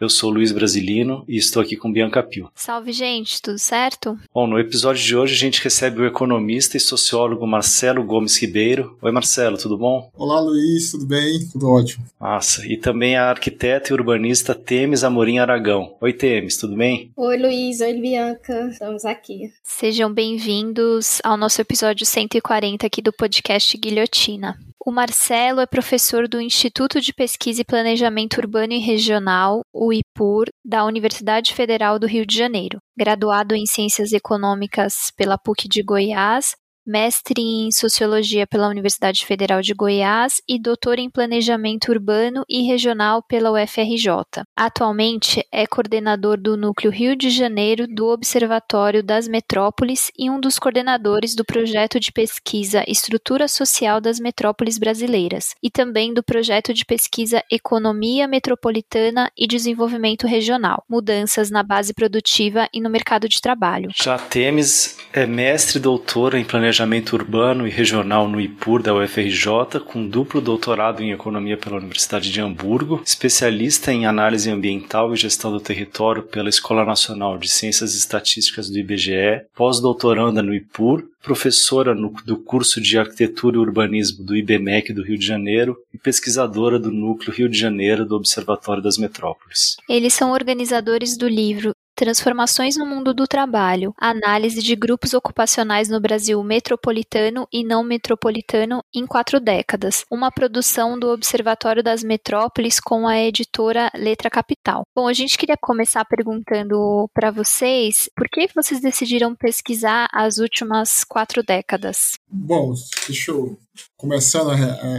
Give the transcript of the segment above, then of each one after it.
Eu sou Luiz Brasilino e estou aqui com Bianca Pio. Salve, gente, tudo certo? Bom, no episódio de hoje a gente recebe o economista e sociólogo Marcelo Gomes Ribeiro. Oi, Marcelo, tudo bom? Olá, Luiz, tudo bem? Tudo ótimo. Massa. E também a arquiteta e urbanista Temes Amorim Aragão. Oi, Temes, tudo bem? Oi, Luiz. Oi, Bianca. Estamos aqui. Sejam bem-vindos ao nosso episódio 140 aqui do podcast Guilhotina. O Marcelo é professor do Instituto de Pesquisa e Planejamento Urbano e Regional, o IPUR, da Universidade Federal do Rio de Janeiro. Graduado em Ciências Econômicas pela PUC de Goiás, mestre em Sociologia pela Universidade Federal de Goiás e doutor em Planejamento Urbano e Regional pela UFRJ. Atualmente é coordenador do Núcleo Rio de Janeiro do Observatório das Metrópoles e um dos coordenadores do projeto de pesquisa Estrutura Social das Metrópoles Brasileiras e também do projeto de pesquisa Economia Metropolitana e Desenvolvimento Regional, Mudanças na Base Produtiva e no Mercado de Trabalho. Já Temes é mestre doutora em Planejamento Planejamento Urbano e Regional no IPUR da UFRJ, com duplo doutorado em Economia pela Universidade de Hamburgo, especialista em Análise Ambiental e Gestão do Território pela Escola Nacional de Ciências Estatísticas do IBGE, pós-doutoranda no IPUR, professora no, do curso de Arquitetura e Urbanismo do IBMEC do Rio de Janeiro e pesquisadora do Núcleo Rio de Janeiro do Observatório das Metrópoles. Eles são organizadores do livro Transformações no mundo do trabalho. Análise de grupos ocupacionais no Brasil metropolitano e não metropolitano em quatro décadas. Uma produção do Observatório das Metrópoles com a editora Letra Capital. Bom, a gente queria começar perguntando para vocês por que vocês decidiram pesquisar as últimas quatro décadas. Bom, deixa eu começando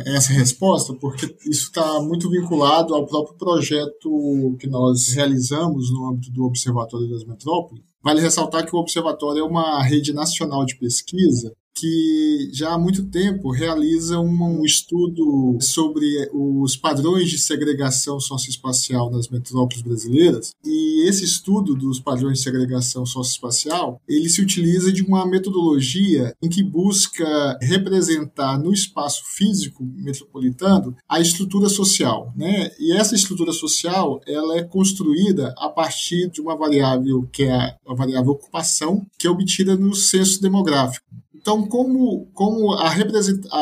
essa resposta, porque isso está muito vinculado ao próprio projeto que nós realizamos no âmbito do Observatório das Metrópoles. Vale ressaltar que o Observatório é uma rede nacional de pesquisa que já há muito tempo realiza um estudo sobre os padrões de segregação socioespacial nas metrópoles brasileiras. E esse estudo dos padrões de segregação socioespacial, ele se utiliza de uma metodologia em que busca representar no espaço físico metropolitano a estrutura social, né? E essa estrutura social, ela é construída a partir de uma variável que é a variável ocupação, que é obtida no censo demográfico. Então, como, como a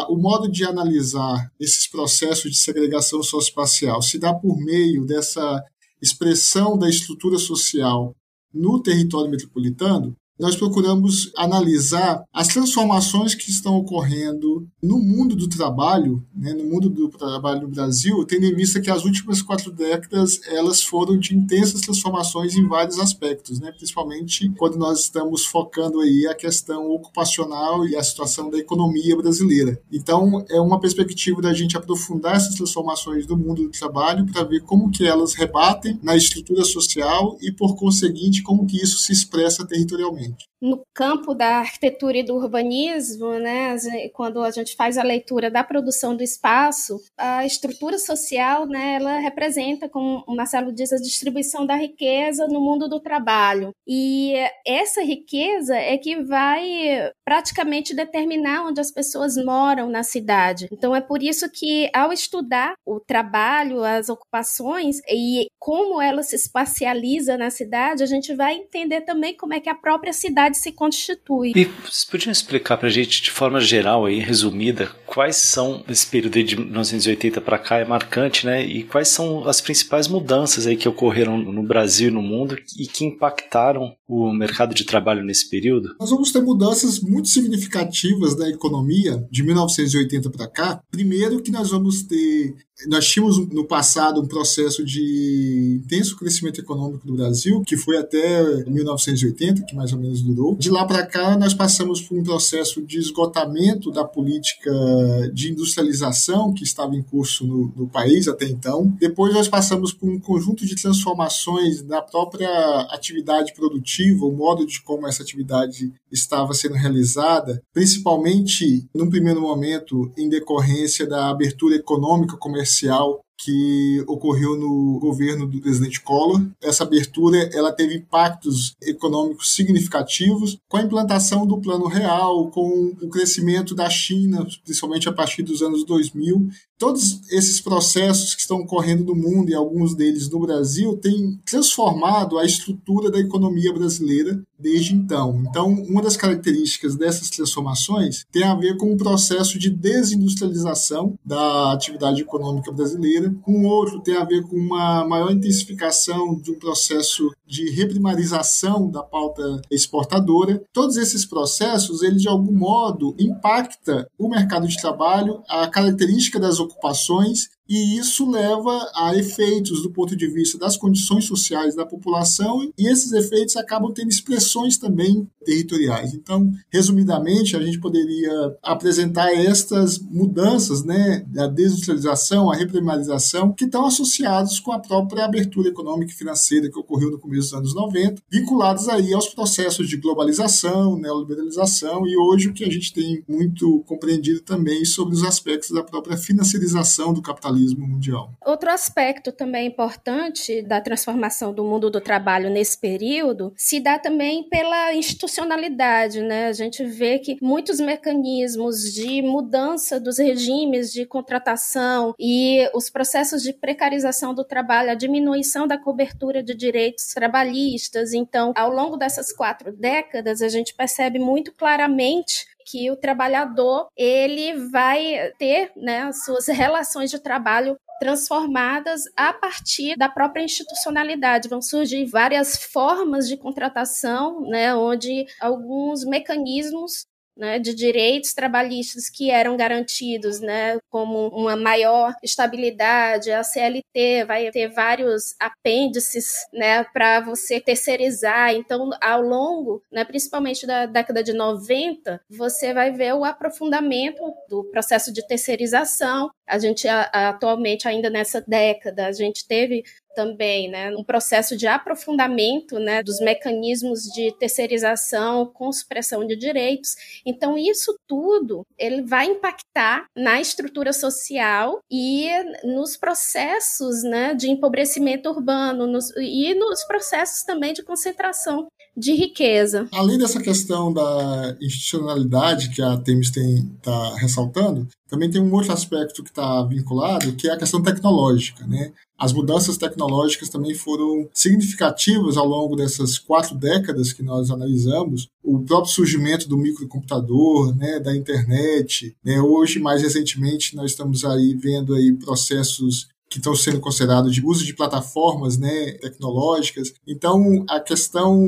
o modo de analisar esses processos de segregação socioespacial se dá por meio dessa expressão da estrutura social no território metropolitano, nós procuramos analisar as transformações que estão ocorrendo no mundo do trabalho, né, no mundo do trabalho no Brasil, tendo em vista que as últimas quatro décadas elas foram de intensas transformações em vários aspectos, né, principalmente quando nós estamos focando aí a questão ocupacional e a situação da economia brasileira. Então, é uma perspectiva da gente aprofundar essas transformações do mundo do trabalho para ver como que elas rebatem na estrutura social e, por conseguinte, como que isso se expressa territorialmente and no campo da arquitetura e do urbanismo, né, quando a gente faz a leitura da produção do espaço, a estrutura social, né, ela representa, como o Marcelo diz, a distribuição da riqueza no mundo do trabalho. E essa riqueza é que vai praticamente determinar onde as pessoas moram na cidade. Então é por isso que ao estudar o trabalho, as ocupações e como ela se espacializa na cidade, a gente vai entender também como é que a própria cidade se constitui. E vocês podiam explicar para a gente, de forma geral, aí, resumida, quais são, esse período de 1980 para cá é marcante, né? E quais são as principais mudanças aí que ocorreram no Brasil e no mundo e que impactaram o mercado de trabalho nesse período? Nós vamos ter mudanças muito significativas na economia de 1980 para cá. Primeiro que nós vamos ter nós tínhamos no passado um processo de intenso crescimento econômico do Brasil, que foi até 1980, que mais ou menos durou. De lá para cá, nós passamos por um processo de esgotamento da política de industrialização que estava em curso no, no país até então. Depois nós passamos por um conjunto de transformações na própria atividade produtiva, o modo de como essa atividade estava sendo realizada, principalmente num primeiro momento em decorrência da abertura econômica comercial comercial que ocorreu no governo do presidente Collor. Essa abertura ela teve impactos econômicos significativos com a implantação do Plano Real, com o crescimento da China, principalmente a partir dos anos 2000. Todos esses processos que estão ocorrendo no mundo e alguns deles no Brasil têm transformado a estrutura da economia brasileira desde então. Então, uma das características dessas transformações tem a ver com o processo de desindustrialização da atividade econômica brasileira, com outro tem a ver com uma maior intensificação de um processo de reprimarização da pauta exportadora. Todos esses processos, eles de algum modo impacta o mercado de trabalho, a característica das ocupações e isso leva a efeitos do ponto de vista das condições sociais da população e esses efeitos acabam tendo expressões também territoriais. Então, resumidamente, a gente poderia apresentar estas mudanças, né, a desindustrialização, a reprimarização, que estão associados com a própria abertura econômica e financeira que ocorreu no começo dos anos 90, vinculados aí aos processos de globalização, neoliberalização e hoje o que a gente tem muito compreendido também sobre os aspectos da própria financiarização do capitalismo capitalismo mundial. Outro aspecto também importante da transformação do mundo do trabalho nesse período se dá também pela institucionalidade, né? A gente vê que muitos mecanismos de mudança dos regimes de contratação e os processos de precarização do trabalho, a diminuição da cobertura de direitos trabalhistas. Então, ao longo dessas quatro décadas, a gente percebe muito claramente que o trabalhador ele vai ter né, suas relações de trabalho transformadas a partir da própria institucionalidade. Vão surgir várias formas de contratação, né, onde alguns mecanismos né, de direitos trabalhistas que eram garantidos, né, como uma maior estabilidade, a CLT vai ter vários apêndices, né, para você terceirizar. Então, ao longo, né, principalmente da década de 90, você vai ver o aprofundamento do processo de terceirização. A gente atualmente ainda nessa década, a gente teve também, né, um processo de aprofundamento, né, dos mecanismos de terceirização com supressão de direitos. Então isso tudo ele vai impactar na estrutura social e nos processos, né, de empobrecimento urbano nos, e nos processos também de concentração de riqueza. Além dessa questão da institucionalidade que a Temis está ressaltando, também tem um outro aspecto que está vinculado, que é a questão tecnológica. Né? As mudanças tecnológicas também foram significativas ao longo dessas quatro décadas que nós analisamos. O próprio surgimento do microcomputador, né, da internet. Né? Hoje, mais recentemente, nós estamos aí vendo aí processos que estão sendo considerados de uso de plataformas né, tecnológicas. Então, a questão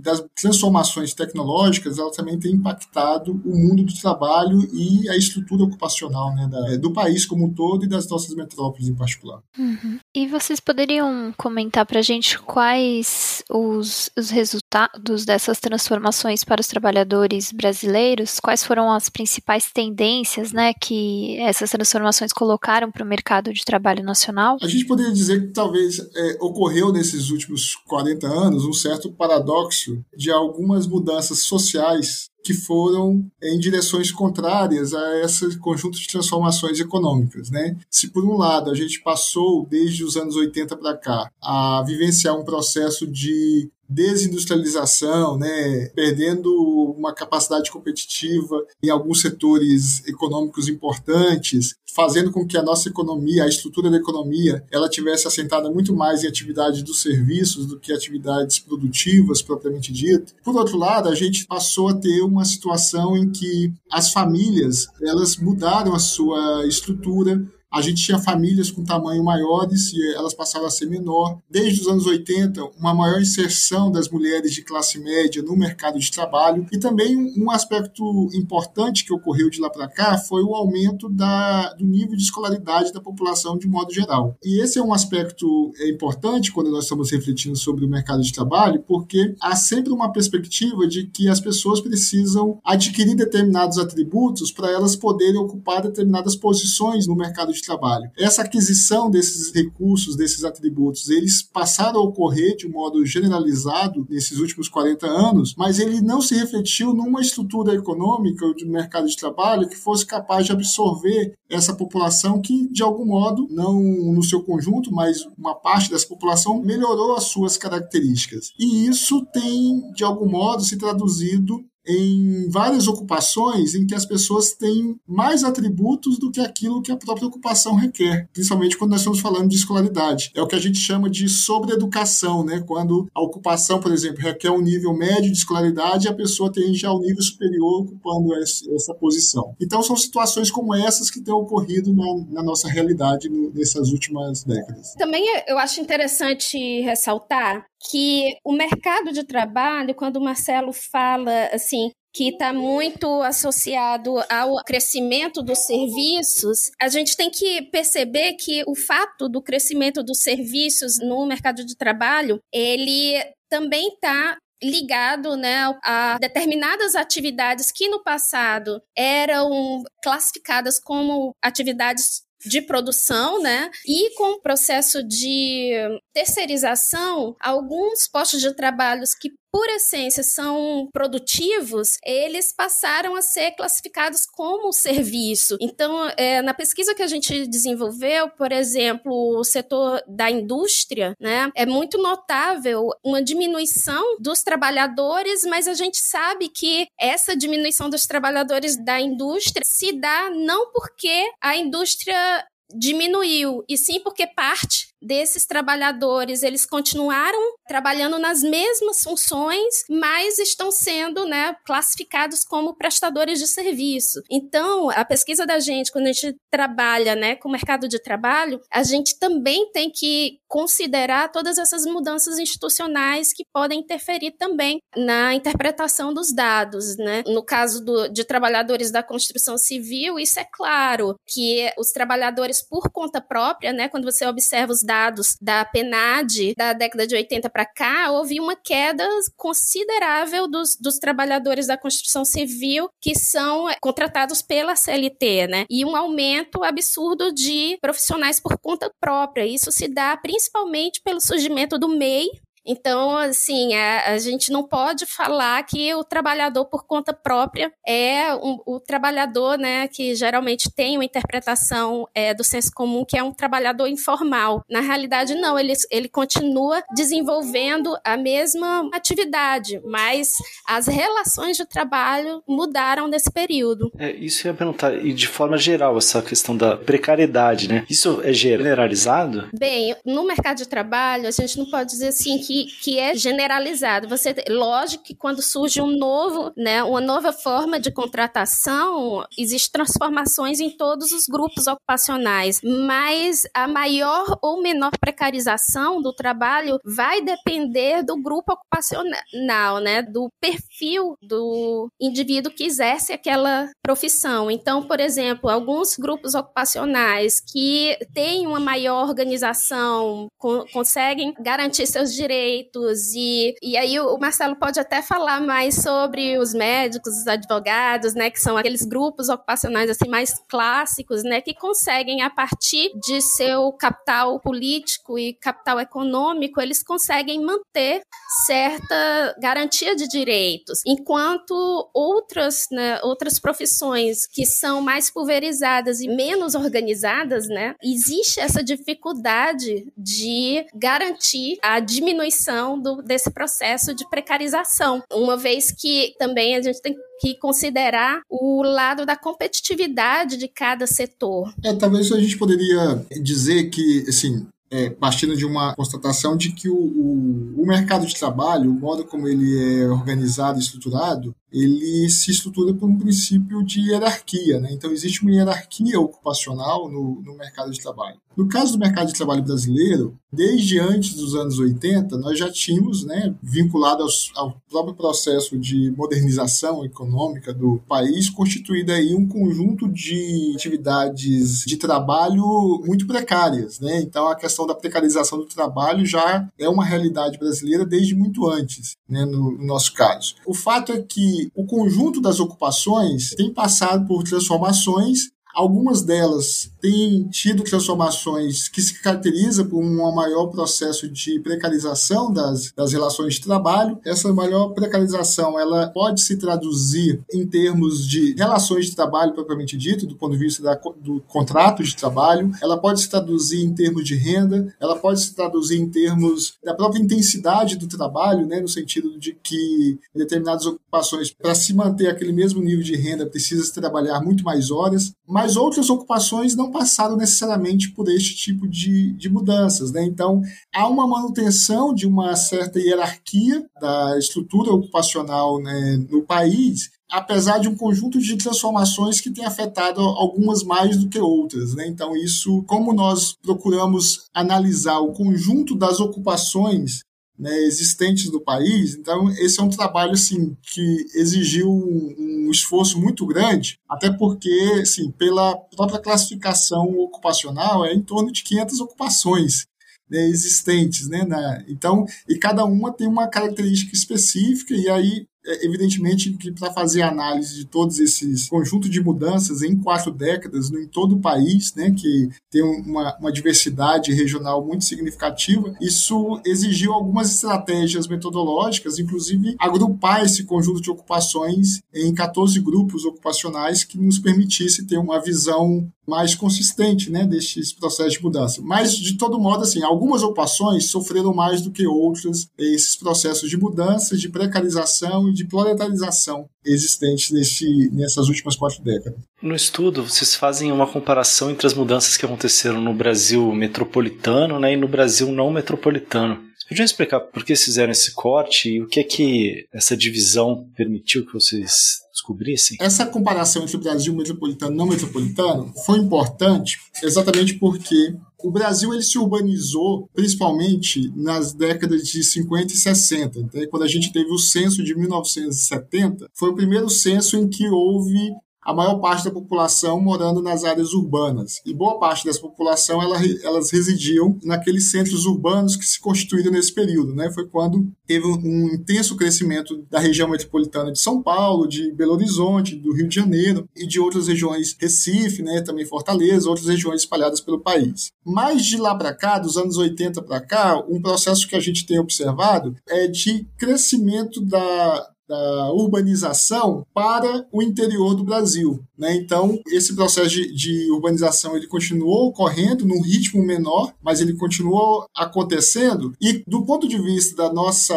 das transformações tecnológicas ela também tem impactado o mundo do trabalho e a estrutura ocupacional né, da, do país como um todo e das nossas metrópoles em particular. Uhum. E vocês poderiam comentar para a gente quais os, os resultados dessas transformações para os trabalhadores brasileiros? Quais foram as principais tendências né, que essas transformações colocaram para o mercado de trabalho nacional? A gente poderia dizer que talvez é, ocorreu nesses últimos 40 anos um certo paradoxo de algumas mudanças sociais que foram em direções contrárias a esse conjunto de transformações econômicas. Né? Se, por um lado, a gente passou, desde os anos 80 para cá, a vivenciar um processo de desindustrialização, né, perdendo uma capacidade competitiva em alguns setores econômicos importantes, fazendo com que a nossa economia, a estrutura da economia, ela tivesse assentada muito mais em atividades dos serviços do que atividades produtivas propriamente dito. Por outro lado, a gente passou a ter uma situação em que as famílias, elas mudaram a sua estrutura, a gente tinha famílias com tamanho maiores e elas passaram a ser menor. Desde os anos 80, uma maior inserção das mulheres de classe média no mercado de trabalho e também um aspecto importante que ocorreu de lá para cá foi o aumento da, do nível de escolaridade da população de modo geral. E esse é um aspecto é, importante quando nós estamos refletindo sobre o mercado de trabalho, porque há sempre uma perspectiva de que as pessoas precisam adquirir determinados atributos para elas poderem ocupar determinadas posições no mercado de trabalho. Essa aquisição desses recursos, desses atributos, eles passaram a ocorrer de um modo generalizado nesses últimos 40 anos, mas ele não se refletiu numa estrutura econômica de mercado de trabalho que fosse capaz de absorver essa população que, de algum modo, não no seu conjunto, mas uma parte dessa população melhorou as suas características. E isso tem, de algum modo, se traduzido em várias ocupações em que as pessoas têm mais atributos do que aquilo que a própria ocupação requer, principalmente quando nós estamos falando de escolaridade. É o que a gente chama de sobreeducação, né? Quando a ocupação, por exemplo, requer um nível médio de escolaridade e a pessoa tem já um nível superior ocupando essa posição. Então são situações como essas que têm ocorrido na, na nossa realidade nessas últimas décadas. Também eu acho interessante ressaltar que o mercado de trabalho, quando o Marcelo fala assim, que está muito associado ao crescimento dos serviços, a gente tem que perceber que o fato do crescimento dos serviços no mercado de trabalho, ele também está ligado né, a determinadas atividades que no passado eram classificadas como atividades de produção, né? E com o processo de terceirização, alguns postos de trabalho que por essência são produtivos, eles passaram a ser classificados como serviço. Então, é, na pesquisa que a gente desenvolveu, por exemplo, o setor da indústria, né, é muito notável uma diminuição dos trabalhadores, mas a gente sabe que essa diminuição dos trabalhadores da indústria se dá não porque a indústria diminuiu, e sim porque parte desses trabalhadores, eles continuaram trabalhando nas mesmas funções, mas estão sendo né, classificados como prestadores de serviço. Então, a pesquisa da gente, quando a gente trabalha né, com o mercado de trabalho, a gente também tem que considerar todas essas mudanças institucionais que podem interferir também na interpretação dos dados. Né? No caso do, de trabalhadores da construção civil, isso é claro, que os trabalhadores por conta própria, né, quando você observa os dados da PNAD da década de 80 para cá, houve uma queda considerável dos, dos trabalhadores da construção civil que são é, contratados pela CLT, né? E um aumento absurdo de profissionais por conta própria. Isso se dá principalmente pelo surgimento do MEI, então, assim, a, a, gente não pode falar que o trabalhador por conta própria é um, o trabalhador, né, que geralmente tem uma interpretação é, do senso comum que é um trabalhador informal. Na realidade, não, ele, ele continua desenvolvendo a mesma atividade, mas as relações de trabalho mudaram nesse período. É, isso eu ia perguntar, e de forma geral, essa questão da precariedade, né? Isso é generalizado? Bem, no mercado de trabalho, a gente não pode dizer assim que que, é generalizado. Você, lógico que quando surge um novo, né, uma nova forma de contratação, existem transformações em todos os grupos ocupacionais, mas a maior ou menor precarização do trabalho vai depender do grupo ocupacional, né, do perfil do indivíduo que exerce aquela profissão. Então, por exemplo, alguns grupos ocupacionais que têm uma maior organização, conseguem garantir seus direitos direitos e, e aí o Marcelo pode até falar mais sobre os médicos, os advogados, né, que são aqueles grupos ocupacionais assim mais clássicos, né, que conseguem a partir de seu capital político e capital econômico, eles conseguem manter certa garantia de direitos, enquanto outras, né, outras profissões que são mais pulverizadas e menos organizadas, né, existe essa dificuldade de garantir a diminuição diminuição do, desse processo de precarização, uma vez que também a gente tem que considerar o lado da competitividade de cada setor. É, talvez a gente poderia dizer que, assim, é, partindo de uma constatação de que o, o, o, mercado de trabalho, o modo como ele é organizado e estruturado, ele se estrutura por um princípio de hierarquia. Né? Então, existe uma hierarquia ocupacional no, no mercado de trabalho. No caso do mercado de trabalho brasileiro, desde antes dos anos 80, nós já tínhamos, né, vinculado ao próprio processo de modernização econômica do país, constituído aí um conjunto de atividades de trabalho muito precárias. Né? Então, a questão da precarização do trabalho já é uma realidade brasileira desde muito antes, né, no, no nosso caso. O fato é que o conjunto das ocupações tem passado por transformações Algumas delas têm tido transformações que se caracteriza por um maior processo de precarização das, das relações de trabalho. Essa maior precarização ela pode se traduzir em termos de relações de trabalho propriamente dito, do ponto de vista da, do contrato de trabalho. Ela pode se traduzir em termos de renda. Ela pode se traduzir em termos da própria intensidade do trabalho, né, no sentido de que determinadas ocupações, para se manter aquele mesmo nível de renda, precisa trabalhar muito mais horas. Mas mas outras ocupações não passaram necessariamente por este tipo de, de mudanças. Né? Então, há uma manutenção de uma certa hierarquia da estrutura ocupacional né, no país, apesar de um conjunto de transformações que tem afetado algumas mais do que outras. Né? Então, isso, como nós procuramos analisar o conjunto das ocupações né, existentes do país. Então, esse é um trabalho assim, que exigiu um, um, esforço muito grande, até porque, assim, pela própria classificação ocupacional, é em torno de 500 ocupações né, existentes. Né, na, então, e cada uma tem uma característica específica, e aí evidentemente que para fazer análise de todos esses conjuntos de mudanças em quatro décadas em todo o país, né, que tem uma, uma diversidade regional muito significativa, isso exigiu algumas estratégias metodológicas, inclusive agrupar esse conjunto de ocupações em 14 grupos ocupacionais que nos permitisse ter uma visão mais consistente né, destes processos de mudança. Mas, de todo modo, assim, algumas ocupações sofreram mais do que outras esses processos de mudança, de precarização e de proletarização existentes nesse, nessas últimas quatro décadas. No estudo, vocês fazem uma comparação entre as mudanças que aconteceram no Brasil metropolitano né, e no Brasil não metropolitano. Vocês podiam explicar por que fizeram esse corte e o que é que essa divisão permitiu que vocês descobrissem? Essa comparação entre o Brasil metropolitano e não metropolitano foi importante exatamente porque o Brasil ele se urbanizou principalmente nas décadas de 50 e 60. Então, quando a gente teve o censo de 1970, foi o primeiro censo em que houve a maior parte da população morando nas áreas urbanas. E boa parte dessa população ela, elas residiam naqueles centros urbanos que se constituíram nesse período. Né? Foi quando teve um intenso crescimento da região metropolitana de São Paulo, de Belo Horizonte, do Rio de Janeiro e de outras regiões, Recife, né, também Fortaleza, outras regiões espalhadas pelo país. Mas de lá para cá, dos anos 80 para cá, um processo que a gente tem observado é de crescimento da, da urbanização para o interior do Brasil. Né? Então, esse processo de, de, urbanização ele continuou ocorrendo num ritmo menor, mas ele continuou acontecendo. E, do ponto de vista da nossa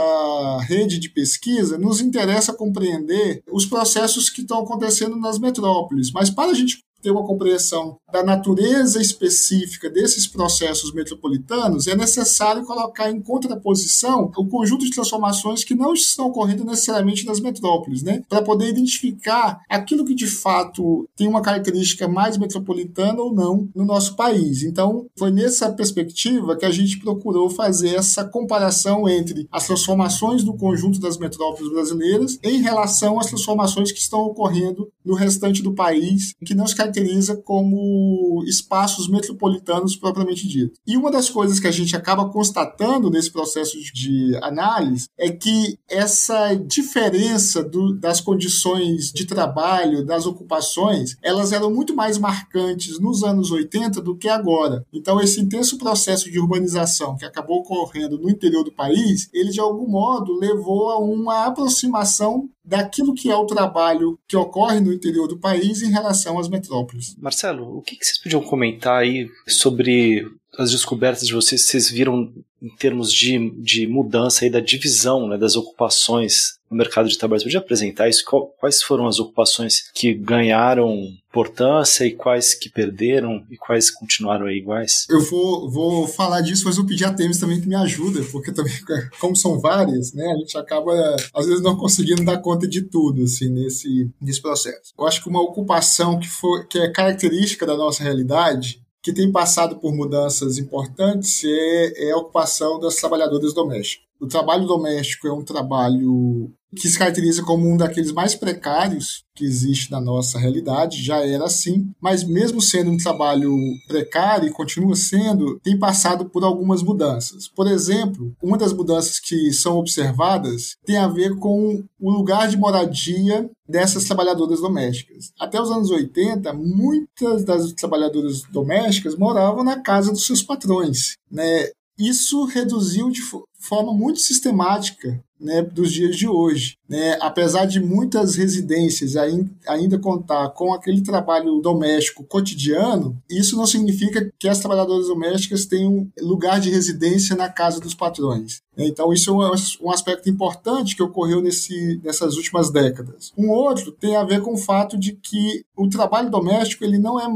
rede de pesquisa, nos interessa compreender os processos que estão acontecendo nas metrópoles. Mas, para a gente ter uma compreensão da natureza específica desses processos metropolitanos, é necessário colocar em contraposição o conjunto de transformações que não estão ocorrendo necessariamente nas metrópoles, né? Para poder identificar aquilo que de fato tem uma característica mais metropolitana ou não no nosso país. Então, foi nessa perspectiva que a gente procurou fazer essa comparação entre as transformações do conjunto das metrópoles brasileiras em relação às transformações que estão ocorrendo no restante do país, que não se caracteriza como espaços metropolitanos propriamente dito. E uma das coisas que a gente acaba constatando nesse processo de análise é que essa diferença do, das condições de trabalho, das ocupações, elas eram muito mais marcantes nos anos 80 do que agora. Então, esse intenso processo de urbanização que acabou ocorrendo no interior do país, ele de algum modo levou a uma aproximação daquilo que é o trabalho que ocorre no interior do país em relação às metrópoles. Marcelo, o que vocês podiam comentar aí sobre as descobertas de vocês? Vocês viram em termos de, de mudança aí da divisão né, das ocupações no mercado de trabalho. Você podia apresentar isso? Quais foram as ocupações que ganharam importância e quais que perderam e quais continuaram aí iguais? Eu vou, vou falar disso, mas eu pedi a Temis também que me ajuda, porque também, como são várias, né, a gente acaba, às vezes, não conseguindo dar conta de tudo, assim, nesse, nesse processo. Eu acho que uma ocupação que, for, que é característica da nossa realidade que tem passado por mudanças importantes é, é a ocupação das trabalhadoras domésticas. O trabalho doméstico é um trabalho que se caracteriza como um daqueles mais precários que existe na nossa realidade, já era assim, mas mesmo sendo um trabalho precário e continua sendo, tem passado por algumas mudanças. Por exemplo, uma das mudanças que são observadas tem a ver com o lugar de moradia dessas trabalhadoras domésticas. Até os anos 80, muitas das trabalhadoras domésticas moravam na casa dos seus patrões, né? Isso reduziu de forma muito sistemática né, dos dias de hoje. Né? Apesar de muitas residências ainda contar com aquele trabalho doméstico cotidiano, isso não significa que as trabalhadoras domésticas tenham lugar de residência na casa dos patrões. Então, isso é um aspecto importante que ocorreu nesse, nessas últimas décadas. Um outro tem a ver com o fato de que o trabalho doméstico ele não é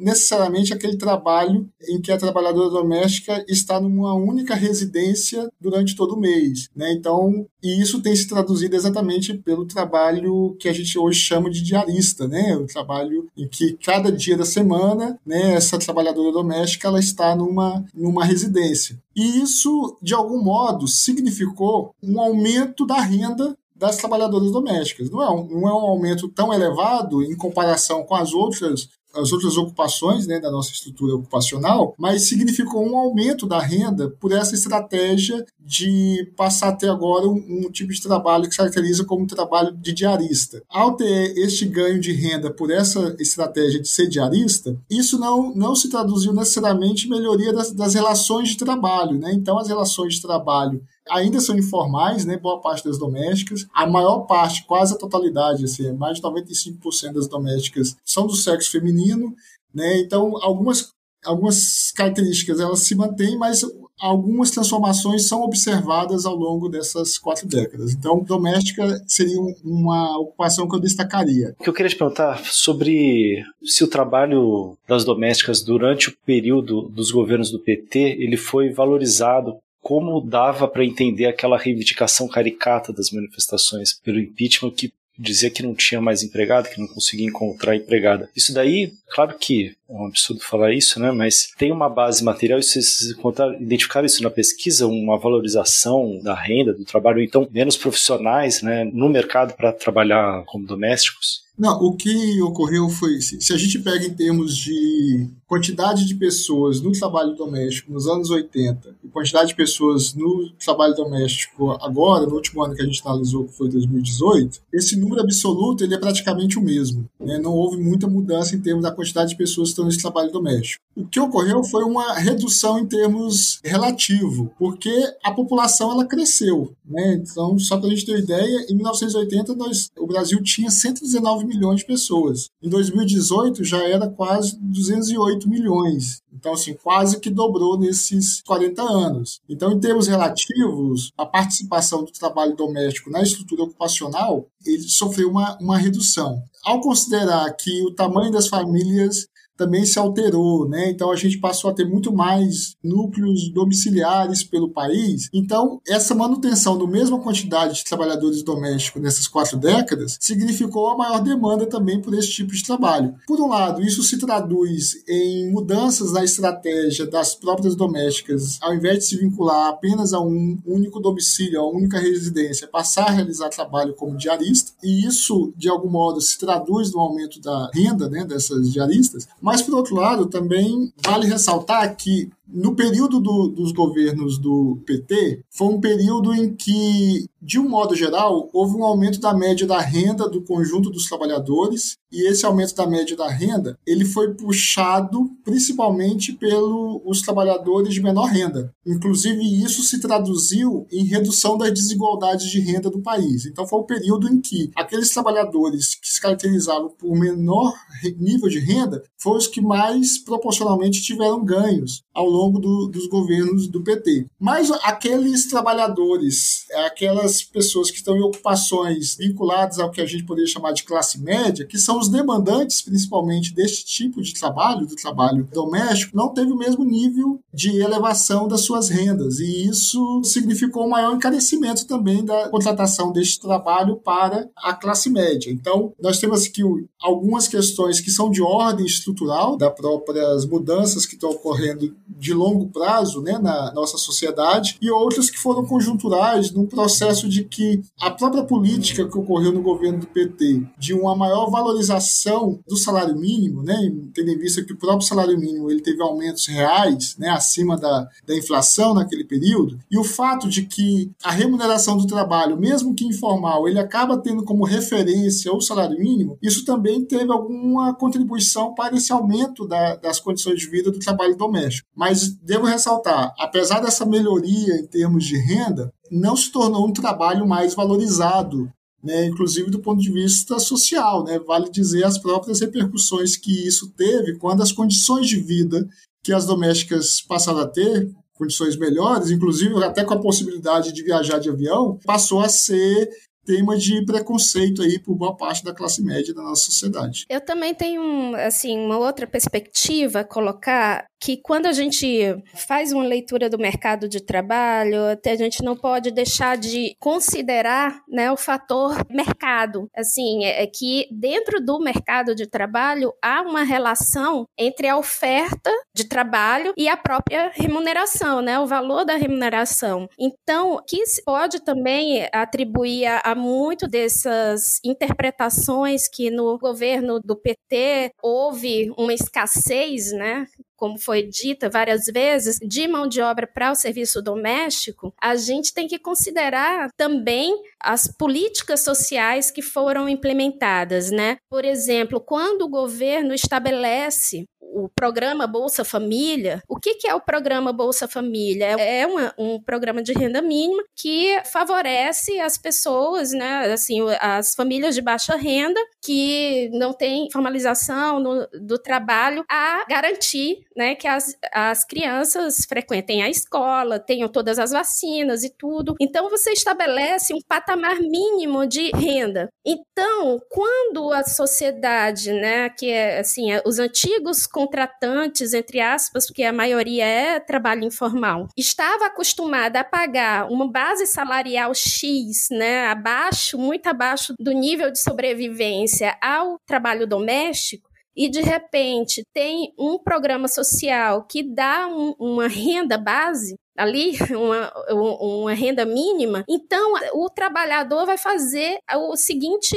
necessariamente aquele trabalho em que a trabalhadora doméstica está numa única residência durante todo o mês. Né? Então, e isso tem se traduzido exatamente pelo trabalho que a gente hoje chama de diarista, né? O trabalho em que cada dia da semana, né, essa trabalhadora doméstica ela está numa, numa residência. E isso, de algum modo, significou um aumento da renda das trabalhadoras domésticas. Não é, um, não é um aumento tão elevado em comparação com as outras as outras ocupações né, da nossa estrutura ocupacional, mas significou um aumento da renda por essa estratégia de passar até agora um, um, tipo de trabalho que se caracteriza como trabalho de diarista. Ao ter este ganho de renda por essa estratégia de ser diarista, isso não, não se traduziu necessariamente em melhoria das, das relações de trabalho. Né? Então, as relações de trabalho ainda são informais, né, boa parte das domésticas. A maior parte, quase a totalidade, assim, mais de 95% das domésticas são do sexo feminino, né? Então, algumas algumas características elas se mantêm, mas algumas transformações são observadas ao longo dessas quatro décadas. Então, doméstica seria uma ocupação que eu destacaria. O que eu queria te perguntar sobre se o trabalho das domésticas durante o período dos governos do PT ele foi valorizado como dava para entender aquela reivindicação caricata das manifestações pelo impeachment que dizia que não tinha mais empregado, que não conseguia encontrar empregada. Isso daí, claro que é um absurdo falar isso, né? Mas tem uma base material e vocês identificaram isso na pesquisa, uma valorização da renda, do trabalho, então menos profissionais, né, no mercado para trabalhar como domésticos? Não, o que ocorreu foi, se a gente pega em termos de quantidade de pessoas no trabalho doméstico nos anos 80 e quantidade de pessoas no trabalho doméstico agora, no último ano que a gente analisou, que foi 2018, esse número absoluto ele é praticamente o mesmo. Né? Não houve muita mudança em termos da quantidade de pessoas que estão nesse trabalho doméstico. O que ocorreu foi uma redução em termos relativo, porque a população ela cresceu. Né? Então, só para a gente ter uma ideia, em 1980 nós, o Brasil tinha 119 milhões de pessoas. Em 2018 já era quase 208 milhões. Então, assim, quase que dobrou nesses 40 anos. Então, em termos relativos, a participação do trabalho doméstico na estrutura ocupacional, ele sofreu uma, uma redução. Ao considerar que o tamanho das famílias também se alterou, né? Então a gente passou a ter muito mais núcleos domiciliares pelo país. Então, essa manutenção da mesma quantidade de trabalhadores domésticos nessas quatro décadas significou a maior demanda também por esse tipo de trabalho. Por um lado, isso se traduz em mudanças na estratégia das próprias domésticas, ao invés de se vincular apenas a um único domicílio, a única residência, passar a realizar trabalho como diarista, e isso, de algum modo, se traduz no aumento da renda né, dessas diaristas, mas, por outro lado, também vale ressaltar que no período do, dos governos do PT, foi um período em que, de um modo geral, houve um aumento da média da renda do conjunto dos trabalhadores, e esse aumento da média da renda, ele foi puxado principalmente pelos trabalhadores de menor renda. Inclusive, isso se traduziu em redução das desigualdades de renda do país. Então, foi o um período em que aqueles trabalhadores que se caracterizavam por menor nível de renda foram os que mais proporcionalmente tiveram ganhos ao longo longo do, dos governos do PT. Mas aqueles trabalhadores, aquelas pessoas que estão em ocupações vinculadas ao que a gente poderia chamar de classe média, que são os demandantes principalmente deste tipo de trabalho, do trabalho doméstico, não teve o mesmo nível de elevação das suas rendas. E isso significou um maior encarecimento também da contratação deste trabalho para a classe média. Então, nós temos aqui algumas questões que são de ordem estrutural, das próprias mudanças que estão ocorrendo de longo prazo né, na nossa sociedade, e outras que foram conjunturais num processo de que a própria política que ocorreu no governo do PT, de uma maior valorização do salário mínimo, né, tendo em vista que o próprio salário mínimo ele teve aumentos reais né, acima da, da inflação naquele período, e o fato de que a remuneração do trabalho, mesmo que informal, ele acaba tendo como referência o salário mínimo, isso também teve alguma contribuição para esse aumento da, das condições de vida do trabalho doméstico. Mas devo ressaltar, apesar dessa melhoria em termos de renda, não se tornou um trabalho mais valorizado né, inclusive do ponto de vista social. Né? Vale dizer as próprias repercussões que isso teve quando as condições de vida que as domésticas passaram a ter, condições melhores, inclusive até com a possibilidade de viajar de avião, passou a ser tema de preconceito aí por boa parte da classe média da nossa sociedade. Eu também tenho assim uma outra perspectiva a colocar que quando a gente faz uma leitura do mercado de trabalho, a gente não pode deixar de considerar né, o fator mercado. Assim, é, é que dentro do mercado de trabalho há uma relação entre a oferta de trabalho e a própria remuneração, né, o valor da remuneração. Então, que se pode também atribuir a, a muito dessas interpretações que no governo do PT houve uma escassez, né, como foi dita várias vezes, de mão de obra para o serviço doméstico, a gente tem que considerar também as políticas sociais que foram implementadas, né? Por exemplo, quando o governo estabelece o programa Bolsa Família. O que, que é o programa Bolsa Família? É uma, um programa de renda mínima que favorece as pessoas, né, assim, as famílias de baixa renda que não têm formalização no, do trabalho a garantir né, que as, as crianças frequentem a escola, tenham todas as vacinas e tudo. Então, você estabelece um patamar mínimo de renda. Então, quando a sociedade, né, que é assim, é, os antigos contratantes, entre aspas, porque a maioria é trabalho informal, estava acostumada a pagar uma base salarial X, né, abaixo, muito abaixo do nível de sobrevivência ao trabalho doméstico, e de repente tem um programa social que dá um, uma renda base, ali, uma, uma renda mínima, então o trabalhador vai fazer o seguinte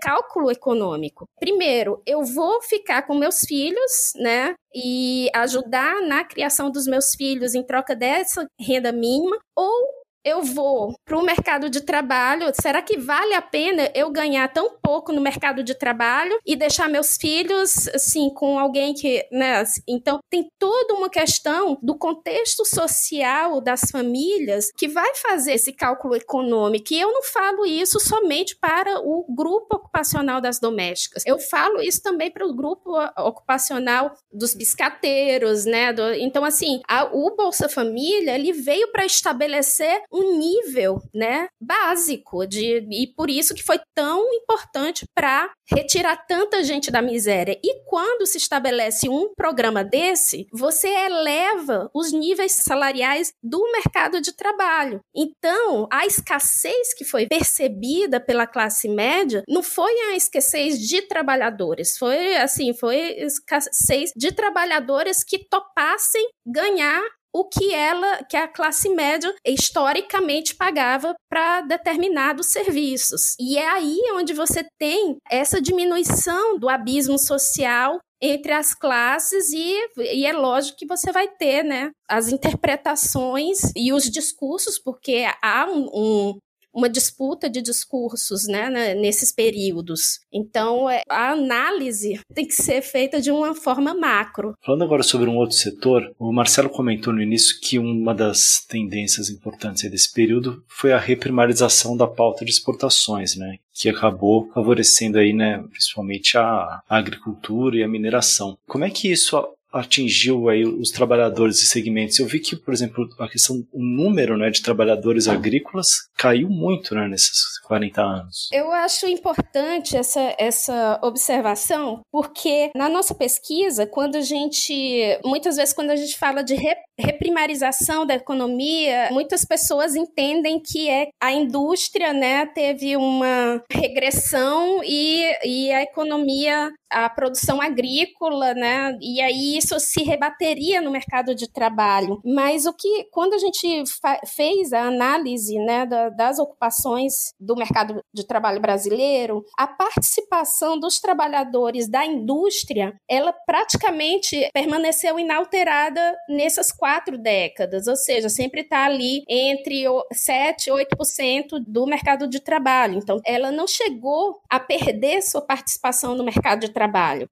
cálculo econômico. Primeiro, eu vou ficar com meus filhos, né? E ajudar na criação dos meus filhos em troca dessa renda mínima, ou eu vou para o mercado de trabalho, será que vale a pena eu ganhar tão pouco no mercado de trabalho e deixar meus filhos assim com alguém que, né? Então tem toda uma questão do contexto social das famílias que vai fazer esse cálculo econômico. E eu não falo isso somente para o grupo ocupacional das domésticas. Eu falo isso também para o grupo ocupacional dos biscateiros, né? Do, então assim, a, o Bolsa Família ele veio para estabelecer um nível, né, básico de e por isso que foi tão importante para retirar tanta gente da miséria. E quando se estabelece um programa desse, você eleva os níveis salariais do mercado de trabalho. Então, a escassez que foi percebida pela classe média não foi a escassez de trabalhadores, foi assim, foi escassez de trabalhadores que topassem ganhar o que ela, que a classe média historicamente pagava para determinados serviços. E é aí onde você tem essa diminuição do abismo social entre as classes e, e, é lógico que você vai ter, né, as interpretações e os discursos, porque há um, um, uma disputa de discursos né, né, nesses períodos. Então, é, a análise tem que ser feita de uma forma macro. Falando agora sobre um outro setor, o Marcelo comentou no início que uma das tendências importantes desse período foi a reprimarização da pauta de exportações, né, que acabou favorecendo aí, né, principalmente a agricultura e a mineração. Como é que isso atingiu aí os trabalhadores e segmentos? Eu vi que, por exemplo, a questão, o número né, de trabalhadores agrícolas caiu muito né, nesses 40 anos. Eu acho importante essa, essa observação, porque na nossa pesquisa, quando a gente, muitas vezes, quando a gente fala de reprimarização da economia, muitas pessoas entendem que é a indústria, né, teve uma regressão e, e a economia, a produção agrícola, né, e aí isso se rebateria no mercado de trabalho. Mas o que, quando a gente fez a análise, né, da, das ocupações do mercado de trabalho brasileiro, a participação dos trabalhadores da indústria, ela praticamente permaneceu inalterada nessas quatro décadas, ou seja, sempre está ali entre 7 e 8% do mercado de trabalho. Então, ela não chegou a perder sua participação no mercado de trabalho.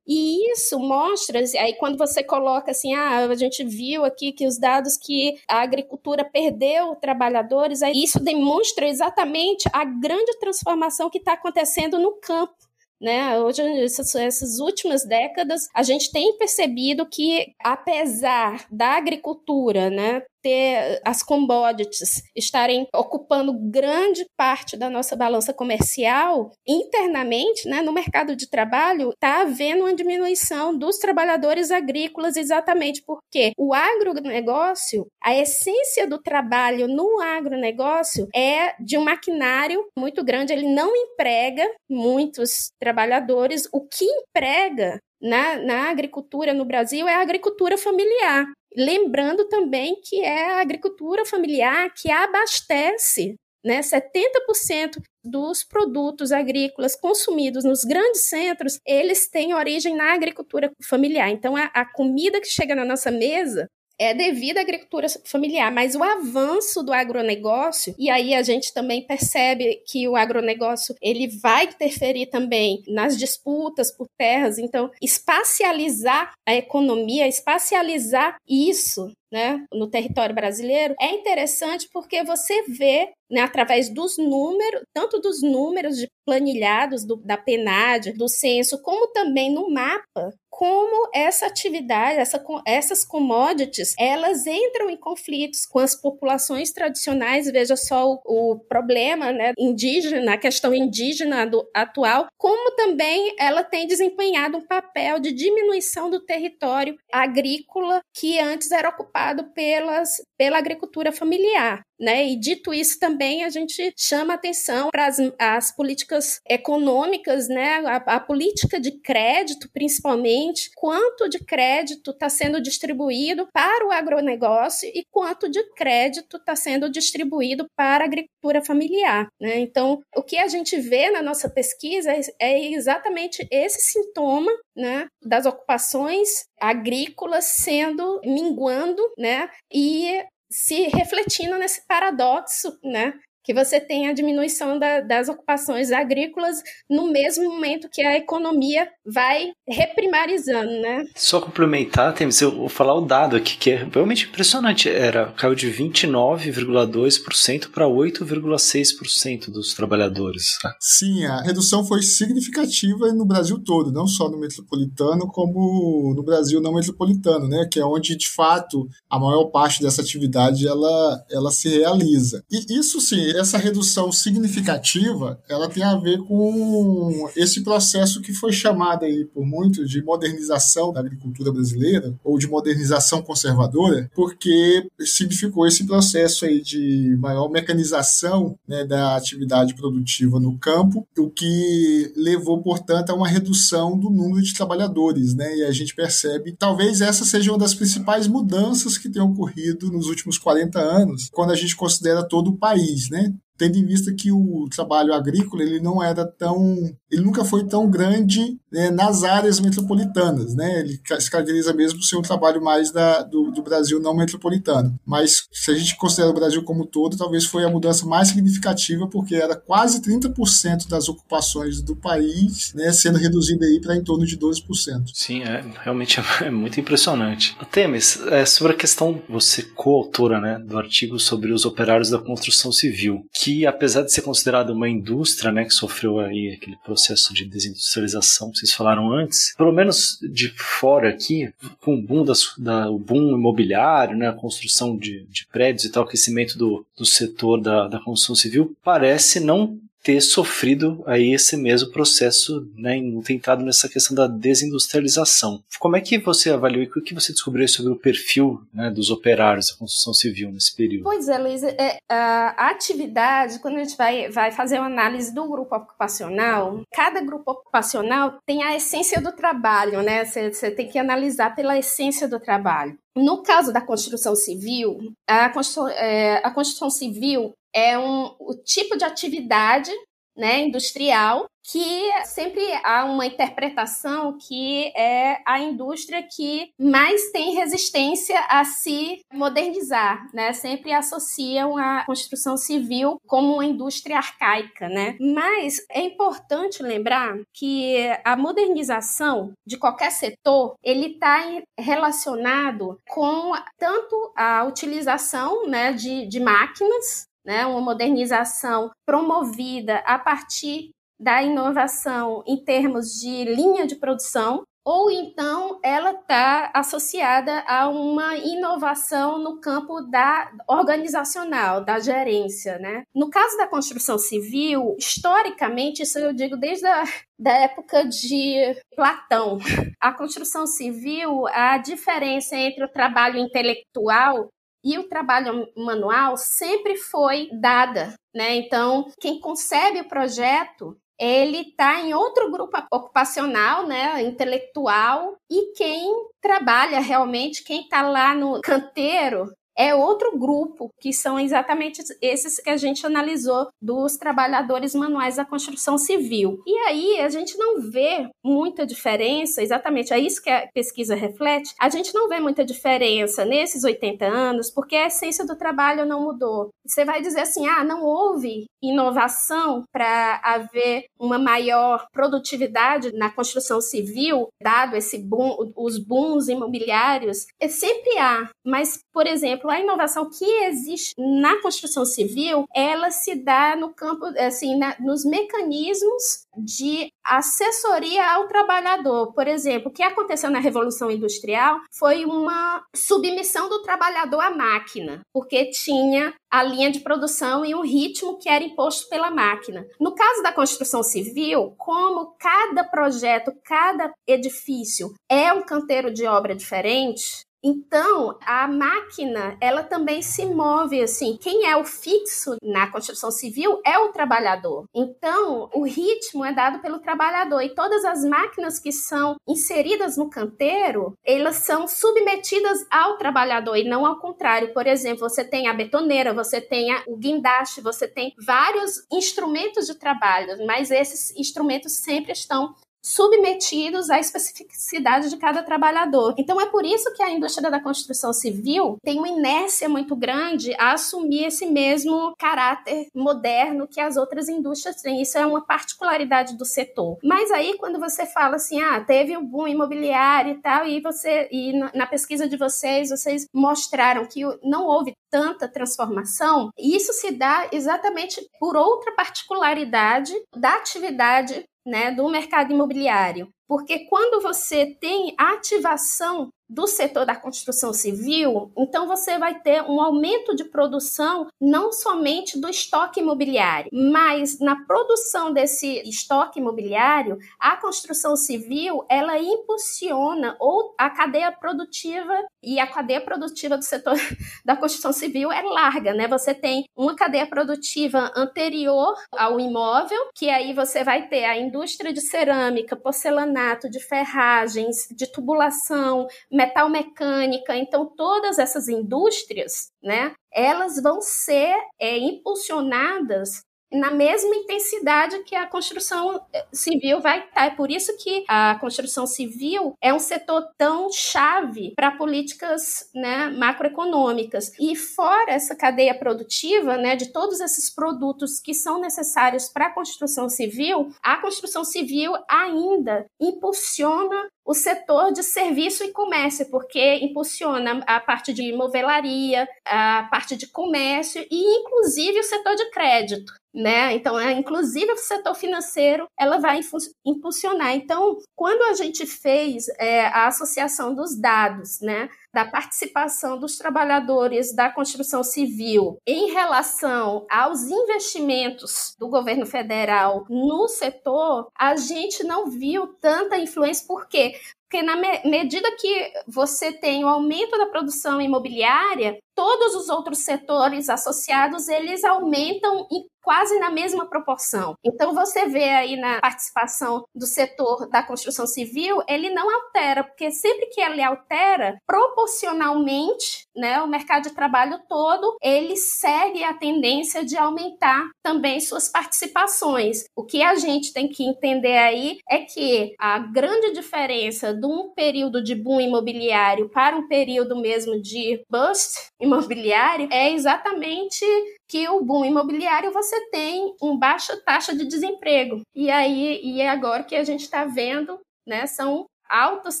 E isso mostra, aí quando você coloca assim, ah, a gente viu aqui que os dados que a agricultura perdeu trabalhadores, aí isso demonstra exatamente a grande transformação que está acontecendo no campo. Né? Hoje, essas, últimas décadas, a gente tem percebido que, apesar da agricultura né, ter as commodities estarem ocupando grande parte da nossa balança comercial, internamente, né, no mercado de trabalho, está havendo uma diminuição dos trabalhadores agrícolas, exatamente porque o agronegócio, a essência do trabalho no agronegócio é de um maquinário muito grande, ele não emprega muitos trabalhadores, o que emprega na, na agricultura no Brasil é a agricultura familiar. Lembrando também que é a agricultura familiar que abastece né, 70% dos produtos agrícolas consumidos nos grandes centros, eles têm origem na agricultura familiar. Então, a, a comida que chega na nossa mesa é devido à agricultura familiar, mas o avanço do agronegócio, e aí a gente também percebe que o agronegócio ele vai interferir também nas disputas por terras, então espacializar a economia, espacializar isso né, no território brasileiro, é interessante porque você vê, né, através dos números, tanto dos números de planilhados do, da PNAD, do censo, como também no mapa, como essa atividade, essa, essas commodities, elas entram em conflitos com as populações tradicionais. Veja só o, o problema né, indígena, a questão indígena do, atual, como também ela tem desempenhado um papel de diminuição do território agrícola que antes era ocupado pelas, pela agricultura familiar. Né? E dito isso também a gente chama atenção para as, as políticas econômicas, né? A, a, política de crédito, principalmente, quanto de crédito está sendo distribuído para o agronegócio e quanto de crédito está sendo distribuído para a agricultura familiar. Né? Então, o que a gente vê na nossa pesquisa é, é exatamente esse sintoma né, das ocupações agrícolas sendo minguando, né, e se refletindo nesse paradoxo, né? Que você tem a diminuição da, das ocupações agrícolas no mesmo momento que a economia vai reprimarizando, né? Só complementar, Temes, eu vou falar o dado aqui, que é realmente impressionante. Era, caiu de 29,2% para 8,6% dos trabalhadores. Tá? Sim, a redução foi significativa no Brasil todo, não só no metropolitano, como no Brasil não metropolitano, né? Que é onde, de fato, a maior parte dessa atividade ela, ela se realiza. E isso sim, essa redução significativa, ela tem a ver com esse processo que foi chamado aí por muitos de modernização da agricultura brasileira ou de modernização conservadora, porque significou esse processo aí de maior mecanização né, da atividade produtiva no campo, o que levou, portanto, a uma redução do número de trabalhadores, né? E a gente percebe, talvez essa seja uma das principais mudanças que tem ocorrido nos últimos 40 anos, quando a gente considera todo o país, né? Tendo em vista que o trabalho agrícola ele não era tão, ele nunca foi tão grande né, nas áreas metropolitanas, né? Ele se caracteriza mesmo por ser um trabalho mais da, do, do, Brasil não metropolitano. Mas se a gente considera o Brasil como todo, talvez foi a mudança mais significativa, porque era quase 30% das ocupações do país, né, sendo reduzida aí para em torno de 12%. Sim, é realmente é muito impressionante. Temes, é, sobre a questão, você coautora, né, do artigo sobre os operários da construção civil, que apesar de ser considerado uma indústria, né, que sofreu aí aquele processo de desindustrialização vocês falaram antes, pelo menos de fora aqui, com o boom, das, da, o boom imobiliário, né, a construção de, de prédios e tal, o crescimento do, do setor da, da construção civil, parece não ter sofrido aí esse mesmo processo, né, tentado nessa questão da desindustrialização. Como é que você avaliou e o que você descobriu sobre o perfil né, dos operários da construção civil nesse período? Pois é, Luísa, é, a atividade, quando a gente vai, vai fazer uma análise do grupo ocupacional, cada grupo ocupacional tem a essência do trabalho, né? Você tem que analisar pela essência do trabalho. No caso da construção civil, a construção, é, a construção civil é um, o tipo de atividade né, industrial que sempre há uma interpretação que é a indústria que mais tem resistência a se modernizar, né? Sempre associam a construção civil como uma indústria arcaica, né? Mas é importante lembrar que a modernização de qualquer setor ele está relacionado com tanto a utilização né, de, de máquinas né, uma modernização promovida a partir da inovação em termos de linha de produção, ou então ela está associada a uma inovação no campo da organizacional, da gerência, né? No caso da construção civil, historicamente, isso eu digo desde a da época de Platão. A construção civil, a diferença entre o trabalho intelectual e o trabalho manual sempre foi dada, né? Então, quem concebe o projeto ele está em outro grupo ocupacional, né, intelectual, e quem trabalha realmente, quem está lá no canteiro, é outro grupo, que são exatamente esses que a gente analisou dos trabalhadores manuais da construção civil. E aí a gente não vê muita diferença, exatamente, é isso que a pesquisa reflete, a gente não vê muita diferença nesses 80 anos, porque a essência do trabalho não mudou. Você vai dizer assim, ah, não houve inovação para haver uma maior produtividade na construção civil, dado esse boom, os booms imobiliários, é, sempre há, mas, por exemplo, exemplo, a inovação que existe na construção civil, ela se dá no campo, assim, na, nos mecanismos de assessoria ao trabalhador. Por exemplo, o que aconteceu na Revolução Industrial foi uma submissão do trabalhador à máquina, porque tinha a linha de produção e um ritmo que era imposto pela máquina. No caso da construção civil, como cada projeto, cada edifício é um canteiro de obra diferente, então, a máquina, ela também se move assim. Quem é o fixo na construção civil é o trabalhador. Então, o ritmo é dado pelo trabalhador e todas as máquinas que são inseridas no canteiro, elas são submetidas ao trabalhador e não ao contrário. Por exemplo, você tem a betoneira, você tem o guindaste, você tem vários instrumentos de trabalho, mas esses instrumentos sempre estão submetidos à especificidade de cada trabalhador. Então é por isso que a indústria da construção civil tem uma inércia muito grande a assumir esse mesmo caráter moderno que as outras indústrias têm. Isso é uma particularidade do setor. Mas aí quando você fala assim, ah, teve um boom imobiliário e tal, e você e na pesquisa de vocês, vocês mostraram que não houve tanta transformação, isso se dá exatamente por outra particularidade da atividade né, do mercado imobiliário. Porque quando você tem ativação do setor da construção civil, então você vai ter um aumento de produção não somente do estoque imobiliário, mas na produção desse estoque imobiliário, a construção civil ela impulsiona ou a cadeia produtiva e a cadeia produtiva do setor da construção civil é larga, né? Você tem uma cadeia produtiva anterior ao imóvel, que aí você vai ter a indústria de cerâmica, porcelanato, de ferragens, de tubulação, metal mecânica, então todas essas indústrias, né, elas vão ser é, impulsionadas na mesma intensidade que a construção eh, civil vai estar. É por isso que a construção civil é um setor tão chave para políticas né, macroeconômicas. E fora essa cadeia produtiva, né, de todos esses produtos que são necessários para a construção civil, a construção civil ainda impulsiona o setor de serviço e comércio, porque impulsiona a parte de movelaria, a parte de comércio e, inclusive, o setor de crédito né? Então, é, inclusive o setor financeiro, ela vai impulsionar. Então, quando a gente fez é, a associação dos dados, né, da participação dos trabalhadores da construção civil em relação aos investimentos do governo federal no setor, a gente não viu tanta influência, por quê? Porque na me medida que você tem o aumento da produção imobiliária, todos os outros setores associados, eles aumentam em quase na mesma proporção. Então você vê aí na participação do setor da construção civil, ele não altera, porque sempre que ele altera, proporcionalmente, né, o mercado de trabalho todo, ele segue a tendência de aumentar também suas participações. O que a gente tem que entender aí é que a grande diferença de um período de boom imobiliário para um período mesmo de bust imobiliário é exatamente que o boom imobiliário você tem uma baixa taxa de desemprego. E aí e é agora que a gente está vendo, né, são altas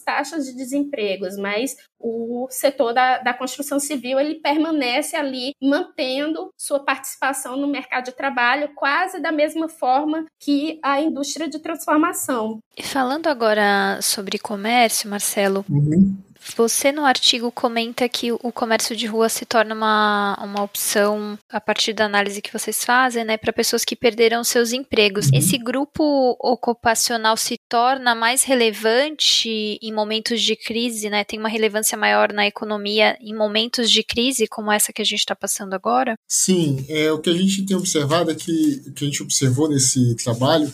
taxas de desemprego, mas o setor da, da, construção civil ele permanece ali mantendo sua participação no mercado de trabalho quase da mesma forma que a indústria de transformação. E falando agora sobre comércio, Marcelo, uhum. Você no artigo comenta que o comércio de rua se torna uma, uma opção a partir da análise que vocês fazem, né, para pessoas que perderam seus empregos. Uhum. Esse grupo ocupacional se torna mais relevante em momentos de crise, né? Tem uma relevância maior na economia em momentos de crise como essa que a gente está passando agora? Sim, é o que a gente tem observado é que o que a gente observou nesse trabalho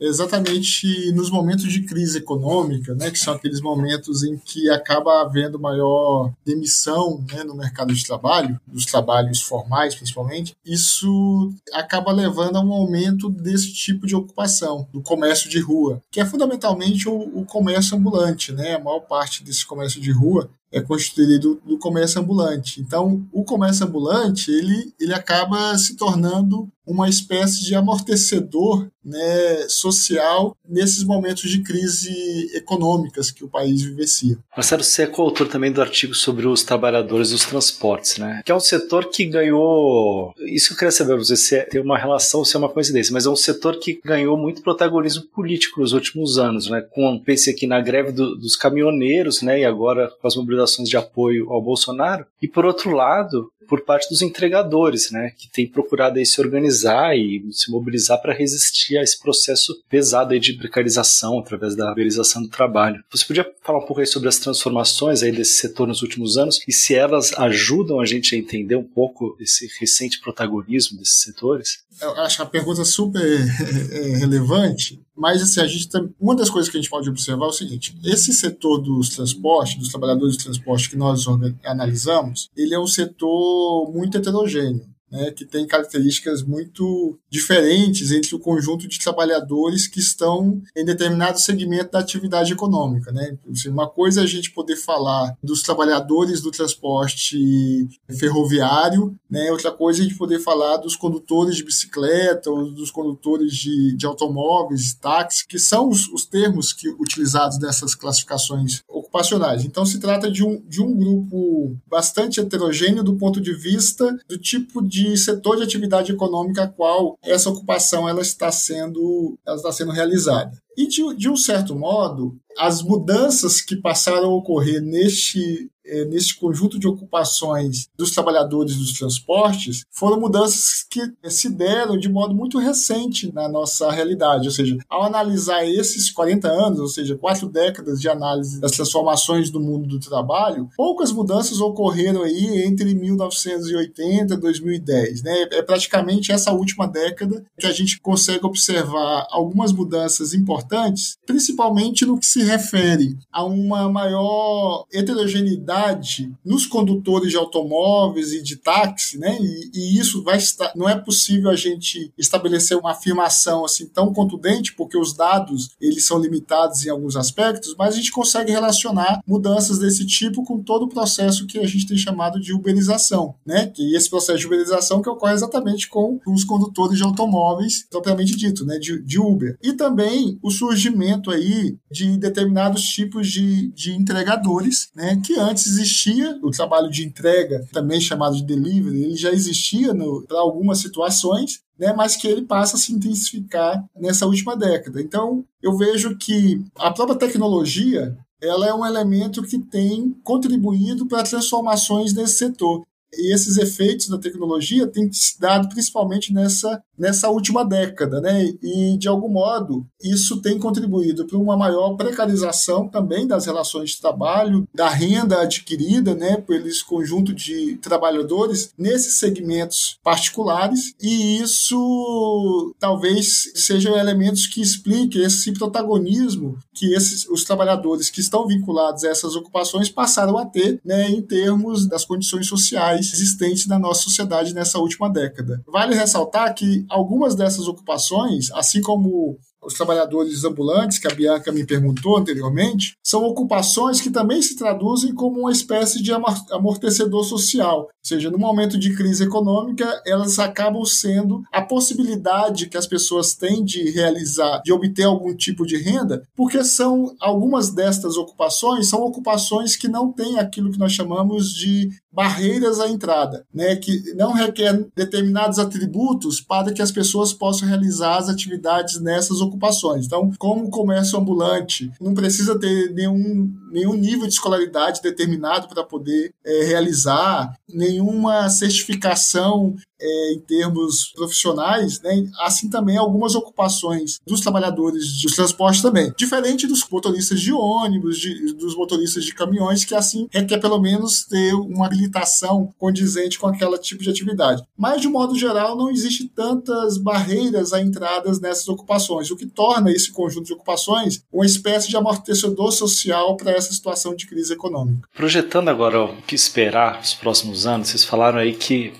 exatamente nos momentos de crise econômica, né, que são aqueles momentos em que acaba havendo maior demissão né, no mercado de trabalho, dos trabalhos formais principalmente, isso acaba levando a um aumento desse tipo de ocupação, do comércio de rua, que é fundamentalmente o, o comércio ambulante. Né? A maior parte desse comércio de rua é constituído do comércio ambulante. Então, o comércio ambulante ele, ele acaba se tornando uma espécie de amortecedor né, social nesses momentos de crise econômicas que o país vivencia. Marcelo, você é coautor também do artigo sobre os trabalhadores dos transportes, né? Que é um setor que ganhou. Isso que eu queria saber, se é, tem uma relação, se é uma coincidência, mas é um setor que ganhou muito protagonismo político nos últimos anos, né? Com, pense aqui na greve do, dos caminhoneiros, né? E agora com as mobilizações de apoio ao Bolsonaro. E por outro lado, por parte dos entregadores, né, que têm procurado aí se organizar e se mobilizar para resistir a esse processo pesado aí de precarização através da uberização do trabalho. Você podia falar um pouco aí sobre as transformações aí desse setor nos últimos anos e se elas ajudam a gente a entender um pouco esse recente protagonismo desses setores? Eu acho a pergunta super é, relevante, mas assim, a gente tem, uma das coisas que a gente pode observar é o seguinte: esse setor dos transportes, dos trabalhadores do transporte que nós analisamos, ele é um setor muito heterogêneo né, que tem características muito diferentes entre o conjunto de trabalhadores que estão em determinado segmento da atividade econômica. Né? Uma coisa é a gente poder falar dos trabalhadores do transporte ferroviário, né? outra coisa é a gente poder falar dos condutores de bicicleta ou dos condutores de, de automóveis, táxi, que são os, os termos que, utilizados nessas classificações ocupacionais. Então, se trata de um, de um grupo bastante heterogêneo do ponto de vista do tipo de de setor de atividade econômica a qual essa ocupação ela está sendo, ela está sendo realizada. E, de, de um certo modo, as mudanças que passaram a ocorrer neste, é, neste conjunto de ocupações dos trabalhadores dos transportes foram mudanças que é, se deram de modo muito recente na nossa realidade. Ou seja, ao analisar esses 40 anos, ou seja, quatro décadas de análise das transformações do mundo do trabalho, poucas mudanças ocorreram aí entre 1980 e 2010. Né? É praticamente essa última década que a gente consegue observar algumas mudanças importantes, principalmente no que se refere a uma maior heterogeneidade nos condutores de automóveis e de táxi, né? E, e, isso vai estar, não é possível a gente estabelecer uma afirmação assim tão contundente, porque os dados eles são limitados em alguns aspectos, mas a gente consegue relacionar mudanças desse tipo com todo o processo que a gente tem chamado de uberização, né? Que esse processo de uberização que ocorre exatamente com os condutores de automóveis, propriamente dito, né? De, de Uber. E também o surgimento aí de determinados tipos de, de entregadores, né, que antes existia o trabalho de entrega, também chamado de delivery, ele já existia para algumas situações, né, mas que ele passa a se intensificar nessa última década. Então, eu vejo que a própria tecnologia ela é um elemento que tem contribuído para transformações nesse setor. E esses efeitos da tecnologia têm se dado principalmente nessa, nessa última década, né? E, de algum modo, isso tem contribuído para uma maior precarização também das relações de trabalho, da renda adquirida, né, por esse conjunto de trabalhadores nesses segmentos particulares. E isso talvez sejam elementos que expliquem esse protagonismo que esses, os trabalhadores que estão vinculados a essas ocupações passaram a ter, né, em termos das condições sociais existentes na nossa sociedade nessa última década. Vale ressaltar que algumas dessas ocupações, assim como os trabalhadores ambulantes, que a Bianca me perguntou anteriormente, são ocupações que também se traduzem como uma espécie de amortecedor social. Ou seja, no momento de crise econômica, elas acabam sendo a possibilidade que as pessoas têm de realizar, de obter algum tipo de renda, porque são algumas destas ocupações são ocupações que não têm aquilo que nós chamamos de barreiras à entrada, né, que não requer determinados atributos para que as pessoas possam realizar as atividades nessas ocupações. Então, como comércio ambulante não precisa ter nenhum, nenhum nível de escolaridade determinado para poder é, realizar, nenhuma certificação é, em termos profissionais, né? assim também algumas ocupações dos trabalhadores de transporte também. Diferente dos motoristas de ônibus, de, dos motoristas de caminhões, que assim requer pelo menos ter uma habilitação condizente com aquele tipo de atividade. Mas, de modo geral, não existe tantas barreiras a entradas nessas ocupações, o que torna esse conjunto de ocupações uma espécie de amortecedor social para essa situação de crise econômica. Projetando agora o que esperar nos próximos anos, vocês falaram aí que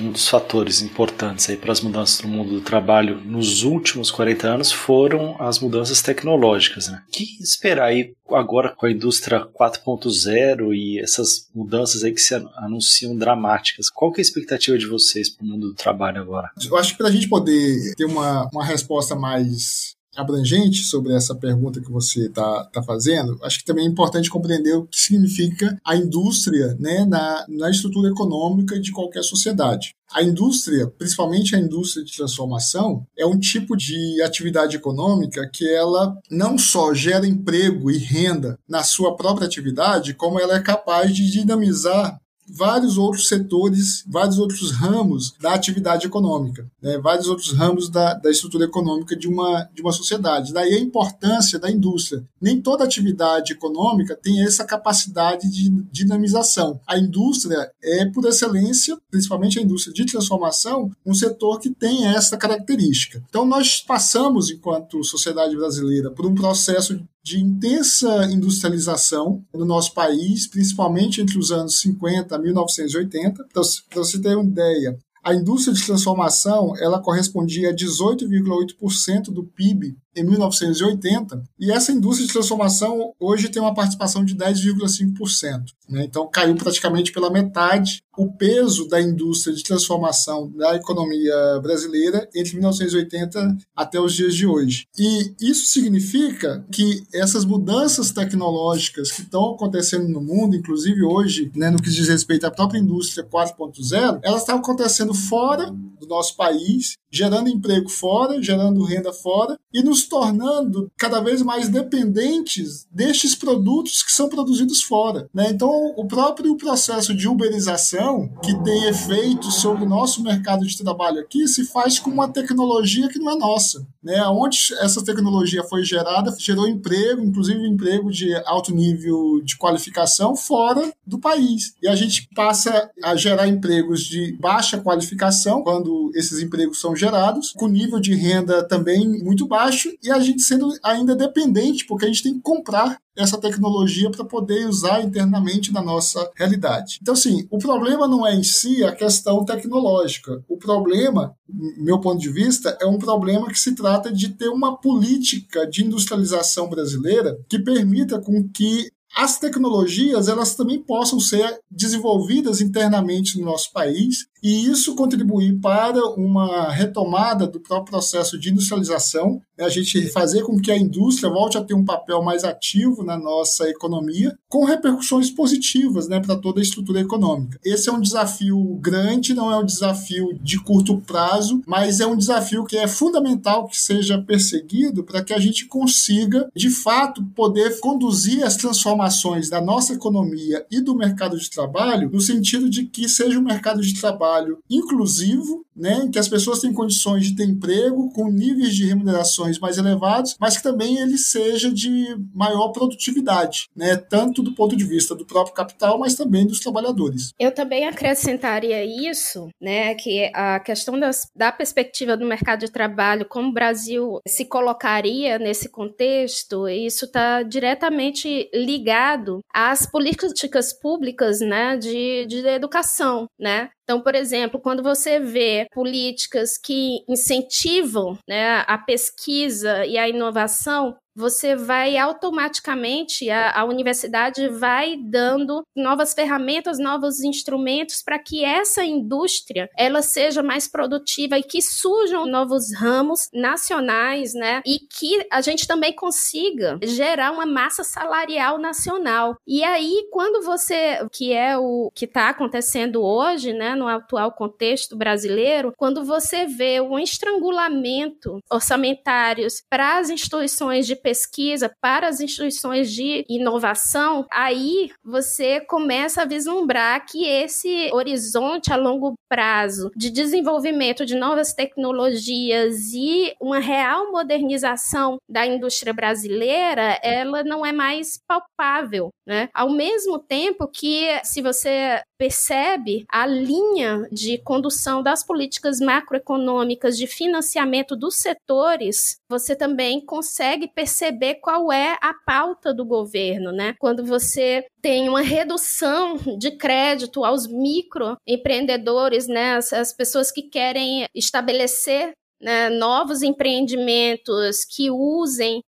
um dos fatores importantes para as mudanças no mundo do trabalho nos últimos 40 anos foram as mudanças tecnológicas. Né? O que esperar aí agora com a indústria 4.0 e essas mudanças aí que se anunciam dramáticas? Qual que é a expectativa de vocês para o mundo do trabalho agora? Eu acho que para a gente poder ter uma, uma resposta mais abrangente sobre essa pergunta que você está tá fazendo, acho que também é importante compreender o que significa a indústria né, na, na estrutura econômica de qualquer sociedade. A indústria, principalmente a indústria de transformação, é um tipo de atividade econômica que ela não só gera emprego e renda na sua própria atividade, como ela é capaz de dinamizar vários outros setores, vários outros ramos da atividade econômica, né? vários outros ramos da, da estrutura econômica de uma, de uma sociedade. Daí a importância da indústria. Nem toda atividade econômica tem essa capacidade de dinamização. A indústria é, por excelência, principalmente a indústria de transformação, um setor que tem essa característica. Então, nós passamos, enquanto sociedade brasileira, por um processo de intensa industrialização no nosso país, principalmente entre os anos 50 a 1980. Então, para você ter uma ideia, a indústria de transformação ela correspondia a 18,8% do PIB em 1980, e essa indústria de transformação hoje tem uma participação de 10,5%. Né? Então caiu praticamente pela metade o peso da indústria de transformação da economia brasileira entre 1980 até os dias de hoje. E isso significa que essas mudanças tecnológicas que estão acontecendo no mundo, inclusive hoje, né, no que diz respeito à própria indústria 4.0, elas estão acontecendo fora do nosso país, gerando emprego fora, gerando renda fora e nos tornando cada vez mais dependentes destes produtos que são produzidos fora. Né? Então, o próprio processo de uberização, que tem efeitos sobre o nosso mercado de trabalho aqui, se faz com uma tecnologia que não é nossa. Né? Onde essa tecnologia foi gerada, gerou emprego, inclusive emprego de alto nível de qualificação, fora do país. E a gente passa a gerar empregos de baixa qualificação, quando esses empregos são gerados, com nível de renda também muito baixo, e a gente sendo ainda dependente, porque a gente tem que comprar essa tecnologia para poder usar internamente na nossa realidade. Então, assim, o problema não é em si a questão tecnológica. O problema, meu ponto de vista, é um problema que se trata de ter uma política de industrialização brasileira que permita com que as tecnologias elas também possam ser desenvolvidas internamente no nosso país e isso contribuir para uma retomada do próprio processo de industrialização, né, a gente fazer com que a indústria volte a ter um papel mais ativo na nossa economia, com repercussões positivas né, para toda a estrutura econômica. Esse é um desafio grande, não é um desafio de curto prazo, mas é um desafio que é fundamental que seja perseguido para que a gente consiga, de fato, poder conduzir as transformações da nossa economia e do mercado de trabalho no sentido de que seja um mercado de trabalho inclusivo, né, em que as pessoas têm condições de ter emprego com níveis de remunerações mais elevados, mas que também ele seja de maior produtividade, né, tanto do ponto de vista do próprio capital, mas também dos trabalhadores. Eu também acrescentaria isso, né, que a questão das, da perspectiva do mercado de trabalho, como o Brasil se colocaria nesse contexto, isso está diretamente ligado às políticas públicas, né, de, de educação, né, então, por exemplo, quando você vê políticas que incentivam né, a pesquisa e a inovação, você vai automaticamente, a, a, universidade vai dando novas ferramentas, novos instrumentos para que essa indústria ela seja mais produtiva e que surjam novos ramos nacionais, né? E que a gente também consiga gerar uma massa salarial nacional. E aí, quando você, que é o que está acontecendo hoje, né, no atual contexto brasileiro, quando você vê um estrangulamento orçamentários para as instituições de pesquisa para as instituições de inovação, aí você começa a vislumbrar que esse horizonte a longo prazo de desenvolvimento de novas tecnologias e uma real modernização da indústria brasileira, ela não é mais palpável, né? Ao mesmo tempo que se você percebe a linha de condução das políticas macroeconômicas de financiamento dos setores, você também consegue perceber qual é a pauta do governo, né? Quando você tem uma redução de crédito aos microempreendedores, né? As, as pessoas que querem estabelecer né, novos empreendimentos que usem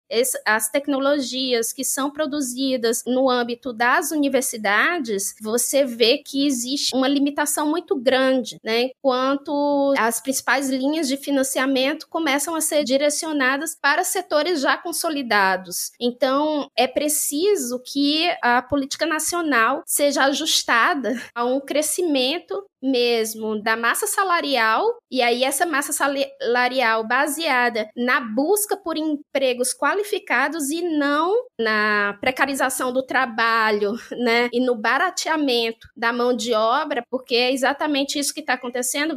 as tecnologias que são produzidas no âmbito das universidades, você vê que existe uma limitação muito grande, né, enquanto as principais linhas de financiamento começam a ser direcionadas para setores já consolidados. Então, é preciso que a política nacional seja ajustada a um crescimento mesmo da massa salarial, e aí essa massa salarial baseada na busca por empregos qualificados e não na precarização do trabalho, né, e no barateamento da mão de obra, porque é exatamente isso que está acontecendo.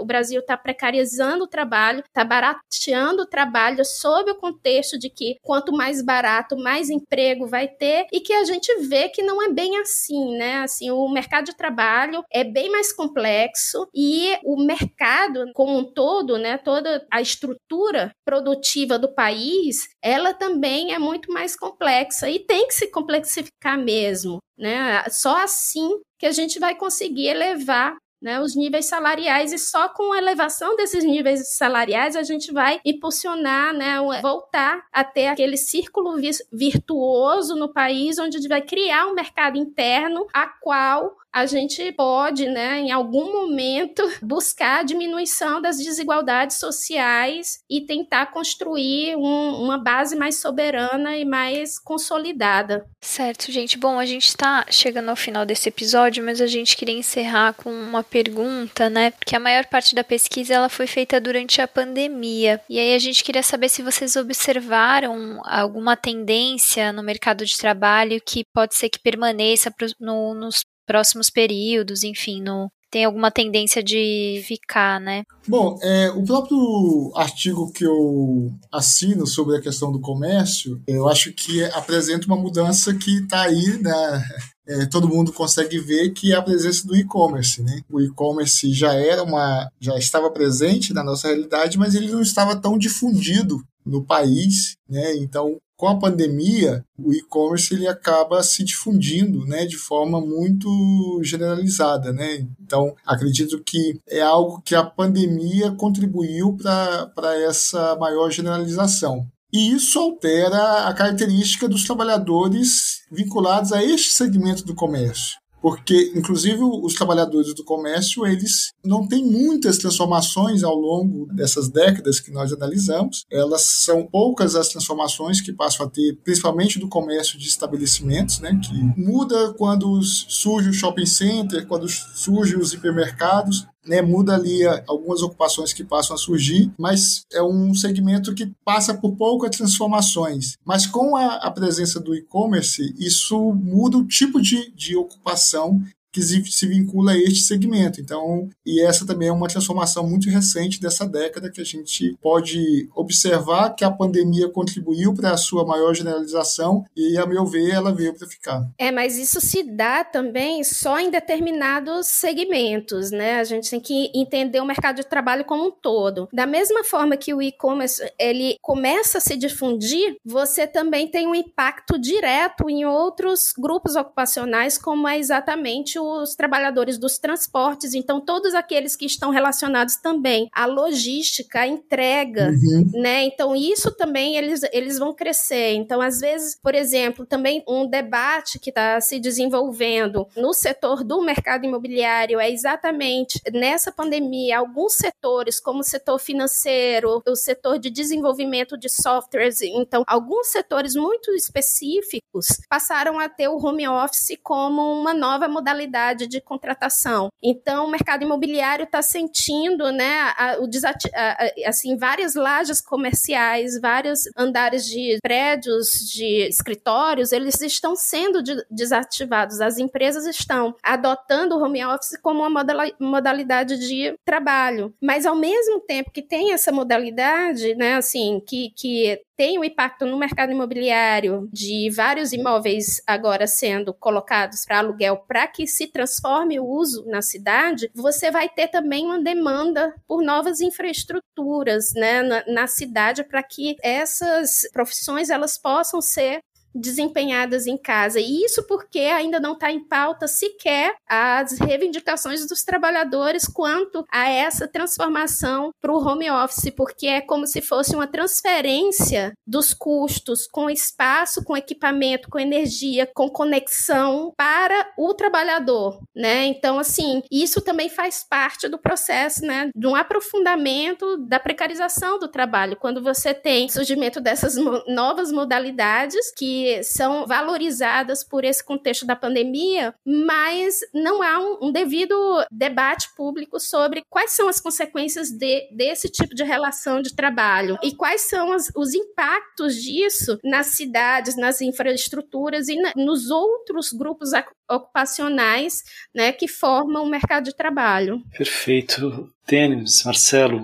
O Brasil está precarizando o trabalho, está barateando o trabalho sob o contexto de que quanto mais barato, mais emprego vai ter, e que a gente vê que não é bem assim, né? Assim, o mercado de trabalho é bem mais complexo e o mercado como um todo, né, toda a estrutura produtiva do país, ela também é muito mais complexa e tem que se complexificar mesmo, né? Só assim que a gente vai conseguir elevar né, os níveis salariais, e só com a elevação desses níveis salariais a gente vai impulsionar, né, voltar a ter aquele círculo virtuoso no país, onde a gente vai criar um mercado interno a qual a gente pode, né, em algum momento, buscar a diminuição das desigualdades sociais e tentar construir um, uma base mais soberana e mais consolidada. Certo, gente. Bom, a gente está chegando ao final desse episódio, mas a gente queria encerrar com uma pergunta, né? Porque a maior parte da pesquisa ela foi feita durante a pandemia. E aí a gente queria saber se vocês observaram alguma tendência no mercado de trabalho que pode ser que permaneça no, nos próximos períodos, enfim, no, tem alguma tendência de ficar, né? Bom, é, o próprio artigo que eu assino sobre a questão do comércio, eu acho que apresenta uma mudança que está aí, né? É, todo mundo consegue ver que é a presença do e-commerce, né? O e-commerce já era uma, já estava presente na nossa realidade, mas ele não estava tão difundido no país, né? Então com a pandemia, o e-commerce ele acaba se difundindo, né, de forma muito generalizada, né? Então, acredito que é algo que a pandemia contribuiu para essa maior generalização. E isso altera a característica dos trabalhadores vinculados a este segmento do comércio. Porque inclusive os trabalhadores do comércio eles não têm muitas transformações ao longo dessas décadas que nós analisamos. Elas são poucas as transformações que passam a ter, principalmente do comércio de estabelecimentos, né, que muda quando surge o shopping center, quando surge os hipermercados, né, muda ali algumas ocupações que passam a surgir, mas é um segmento que passa por poucas transformações. Mas com a, a presença do e-commerce, isso muda o tipo de, de ocupação que se vincula a este segmento. Então, e essa também é uma transformação muito recente dessa década que a gente pode observar que a pandemia contribuiu para a sua maior generalização e, a meu ver, ela veio para ficar. É, mas isso se dá também só em determinados segmentos, né? A gente tem que entender o mercado de trabalho como um todo. Da mesma forma que o e-commerce ele começa a se difundir, você também tem um impacto direto em outros grupos ocupacionais, como é exatamente os trabalhadores dos transportes, então todos aqueles que estão relacionados também à logística, à entrega, uhum. né? Então isso também eles, eles vão crescer. Então às vezes, por exemplo, também um debate que está se desenvolvendo no setor do mercado imobiliário é exatamente nessa pandemia alguns setores, como o setor financeiro, o setor de desenvolvimento de softwares, então alguns setores muito específicos passaram a ter o home office como uma nova modalidade de contratação. Então, o mercado imobiliário está sentindo, né, a, o a, assim, várias lajes comerciais, vários andares de prédios, de escritórios, eles estão sendo de, desativados. As empresas estão adotando o home office como uma modalidade de trabalho. Mas, ao mesmo tempo que tem essa modalidade, né, assim, que, que tem um impacto no mercado imobiliário de vários imóveis agora sendo colocados para aluguel para que se transforme o uso na cidade, você vai ter também uma demanda por novas infraestruturas né, na, na cidade para que essas profissões elas possam ser desempenhadas em casa. E isso porque ainda não está em pauta sequer as reivindicações dos trabalhadores quanto a essa transformação para o home office, porque é como se fosse uma transferência dos custos com espaço, com equipamento, com energia, com conexão para o trabalhador, né? Então, assim, isso também faz parte do processo, né, de um aprofundamento da precarização do trabalho, quando você tem surgimento dessas novas modalidades que são valorizadas por esse contexto da pandemia, mas não há um, um devido debate público sobre quais são as consequências de, desse tipo de relação de trabalho e quais são as, os impactos disso nas cidades, nas infraestruturas e na, nos outros grupos ocupacionais né, que formam o mercado de trabalho. Perfeito. Tênis, Marcelo,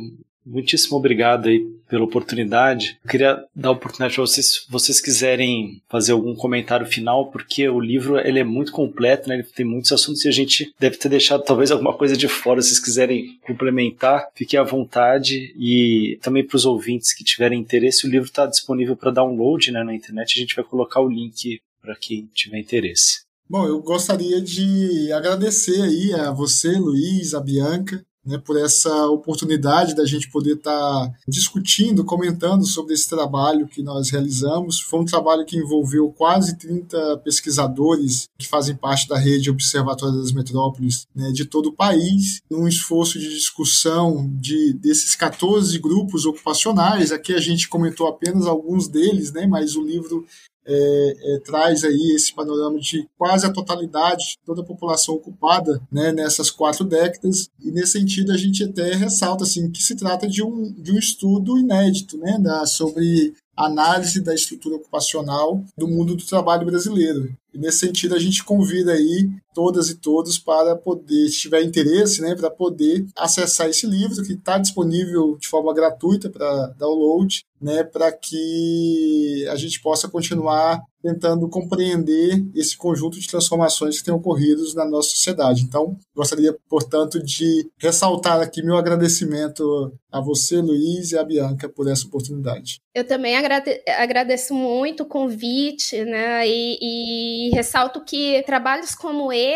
muitíssimo obrigado aí pela oportunidade. Eu queria dar a oportunidade para vocês, se vocês quiserem fazer algum comentário final, porque o livro ele é muito completo, né? ele tem muitos assuntos e a gente deve ter deixado talvez alguma coisa de fora. Se vocês quiserem complementar, fiquem à vontade. E também para os ouvintes que tiverem interesse, o livro está disponível para download né, na internet. A gente vai colocar o link para quem tiver interesse. Bom, eu gostaria de agradecer aí a você, Luiz, a Bianca, né, por essa oportunidade da gente poder estar tá discutindo, comentando sobre esse trabalho que nós realizamos. Foi um trabalho que envolveu quase 30 pesquisadores que fazem parte da rede Observatório das Metrópoles né, de todo o país, num esforço de discussão de, desses 14 grupos ocupacionais. Aqui a gente comentou apenas alguns deles, né, mas o livro é, é, traz aí esse panorama de quase a totalidade de toda a população ocupada né, nessas quatro décadas. E nesse sentido a gente até ressalta assim que se trata de um, de um estudo inédito né, da, sobre análise da estrutura ocupacional do mundo do trabalho brasileiro. E nesse sentido, a gente convida aí todas e todos para poder, se tiver interesse, né, para poder acessar esse livro que está disponível de forma gratuita para download, né, para que a gente possa continuar tentando compreender esse conjunto de transformações que têm ocorrido na nossa sociedade. Então, gostaria, portanto, de ressaltar aqui meu agradecimento a você, Luiz, e a Bianca por essa oportunidade. Eu também agrade agradeço muito o convite, né, e, e E ressalto que trabalhos como esse,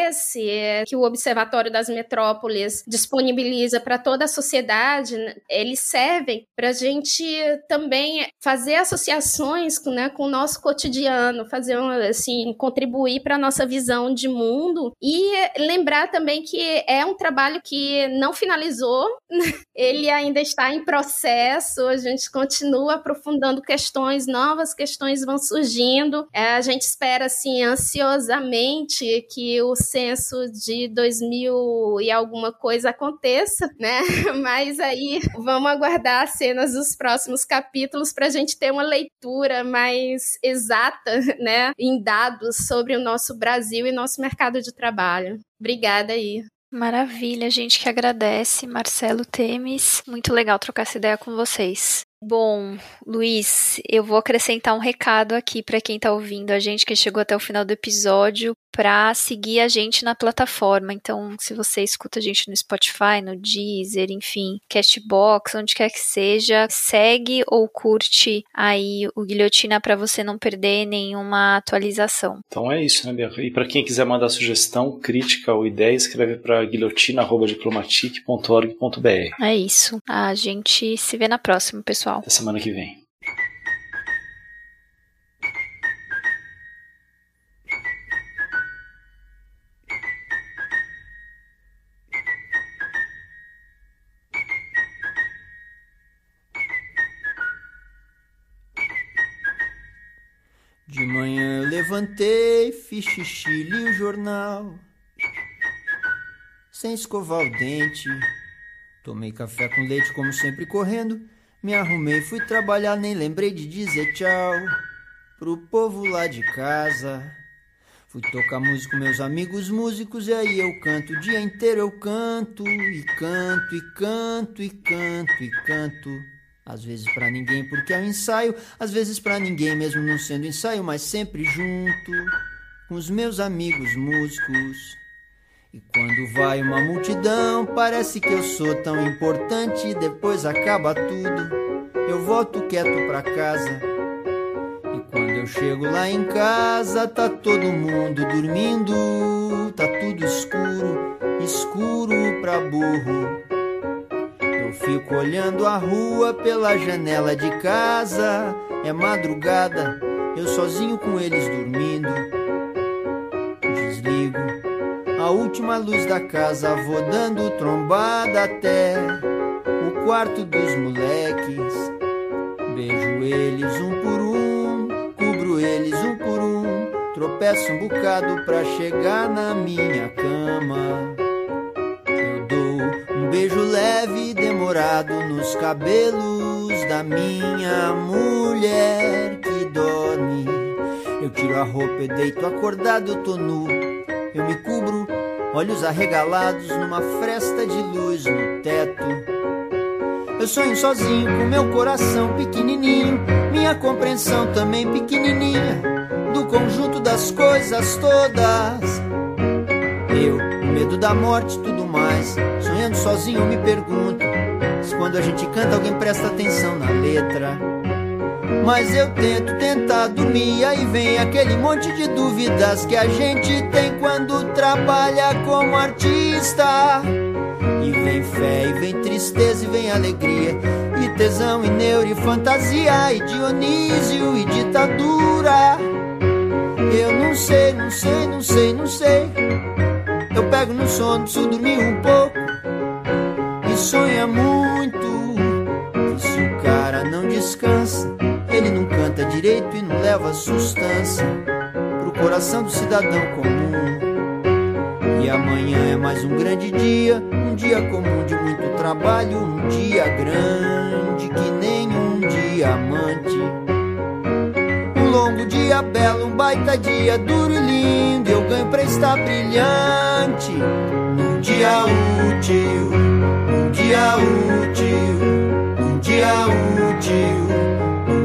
é, que o Observatório das Metrópoles disponibiliza para toda a sociedade, né, eles servem para a gente também fazer associações né, com o nosso cotidiano, fazer assim, contribuir para a nossa visão de mundo e lembrar também que é um trabalho que não finalizou, ele ainda está em processo, a gente continua aprofundando questões, novas questões vão surgindo. É, a gente espera assim ansiosamente que o censo de 2000 e alguma coisa aconteça, né? Mas aí vamos aguardar as cenas dos próximos capítulos para a gente ter uma leitura mais exata, né, em dados sobre o nosso Brasil e nosso mercado de trabalho. Obrigada aí. Maravilha, gente que agradece, Marcelo Temes. Muito legal trocar essa ideia com vocês. Bom, Luiz, eu vou acrescentar um recado aqui para quem está ouvindo a gente que chegou até o final do episódio para seguir a gente na plataforma. Então, se você escuta a gente no Spotify, no Deezer, enfim, Castbox, onde quer que seja, segue ou curte aí o Guilhotina para você não perder nenhuma atualização. Então é isso, né, Bia? E para quem quiser mandar sugestão, crítica ou ideia, escreve para guilhotina@diplomatic.org.br. É isso. A gente se vê na próxima, pessoal. Até semana que vem. De manhã eu levantei, fiz xixi, li o jornal. Sem escovar o dente, tomei café com leite como sempre correndo. Me arrumei, fui trabalhar, nem lembrei de dizer tchau pro povo lá de casa. Fui tocar música com meus amigos músicos e aí eu canto o dia inteiro eu canto e canto e canto e canto e canto. Às vezes para ninguém porque é um ensaio, às vezes para ninguém mesmo não sendo ensaio, mas sempre junto com os meus amigos músicos. E quando vai uma multidão, parece que eu sou tão importante depois acaba tudo. Eu volto quieto pra casa. E quando eu chego lá em casa, tá todo mundo dormindo, tá tudo escuro, escuro pra burro. Eu fico olhando a rua pela janela de casa. É madrugada, eu sozinho com eles dormindo. Desligo a última luz da casa, vou dando trombada até o quarto dos moleques. Beijo eles um por um, cubro eles um por um. Tropeço um bocado pra chegar na minha cama. Eu dou um beijo leve e demorado nos cabelos da minha mulher que dorme. Eu tiro a roupa e deito acordado, tô nu. Eu me cubro, olhos arregalados numa fresta de luz no teto. Eu sonho sozinho com meu coração pequenininho, minha compreensão também pequenininha do conjunto das coisas todas. Eu, medo da morte, tudo mais. Sonhando sozinho, eu me pergunto se quando a gente canta alguém presta atenção na letra. Mas eu tento tentar dormir, aí vem aquele monte de dúvidas que a gente tem quando trabalha como artista. E vem fé, e vem tristeza, e vem alegria, e tesão, e neuro, e fantasia, e Dionísio, e ditadura. Eu não sei, não sei, não sei, não sei. Eu pego no sono, preciso dormir um pouco. E sonha muito. Que se o cara não descansa, direito e não leva sustância pro coração do cidadão comum. E amanhã é mais um grande dia, um dia comum de muito trabalho, um dia grande que nem um diamante. Um longo dia belo, um baita dia duro e lindo, eu ganho pra estar brilhante. Num dia útil, um dia útil, um dia útil,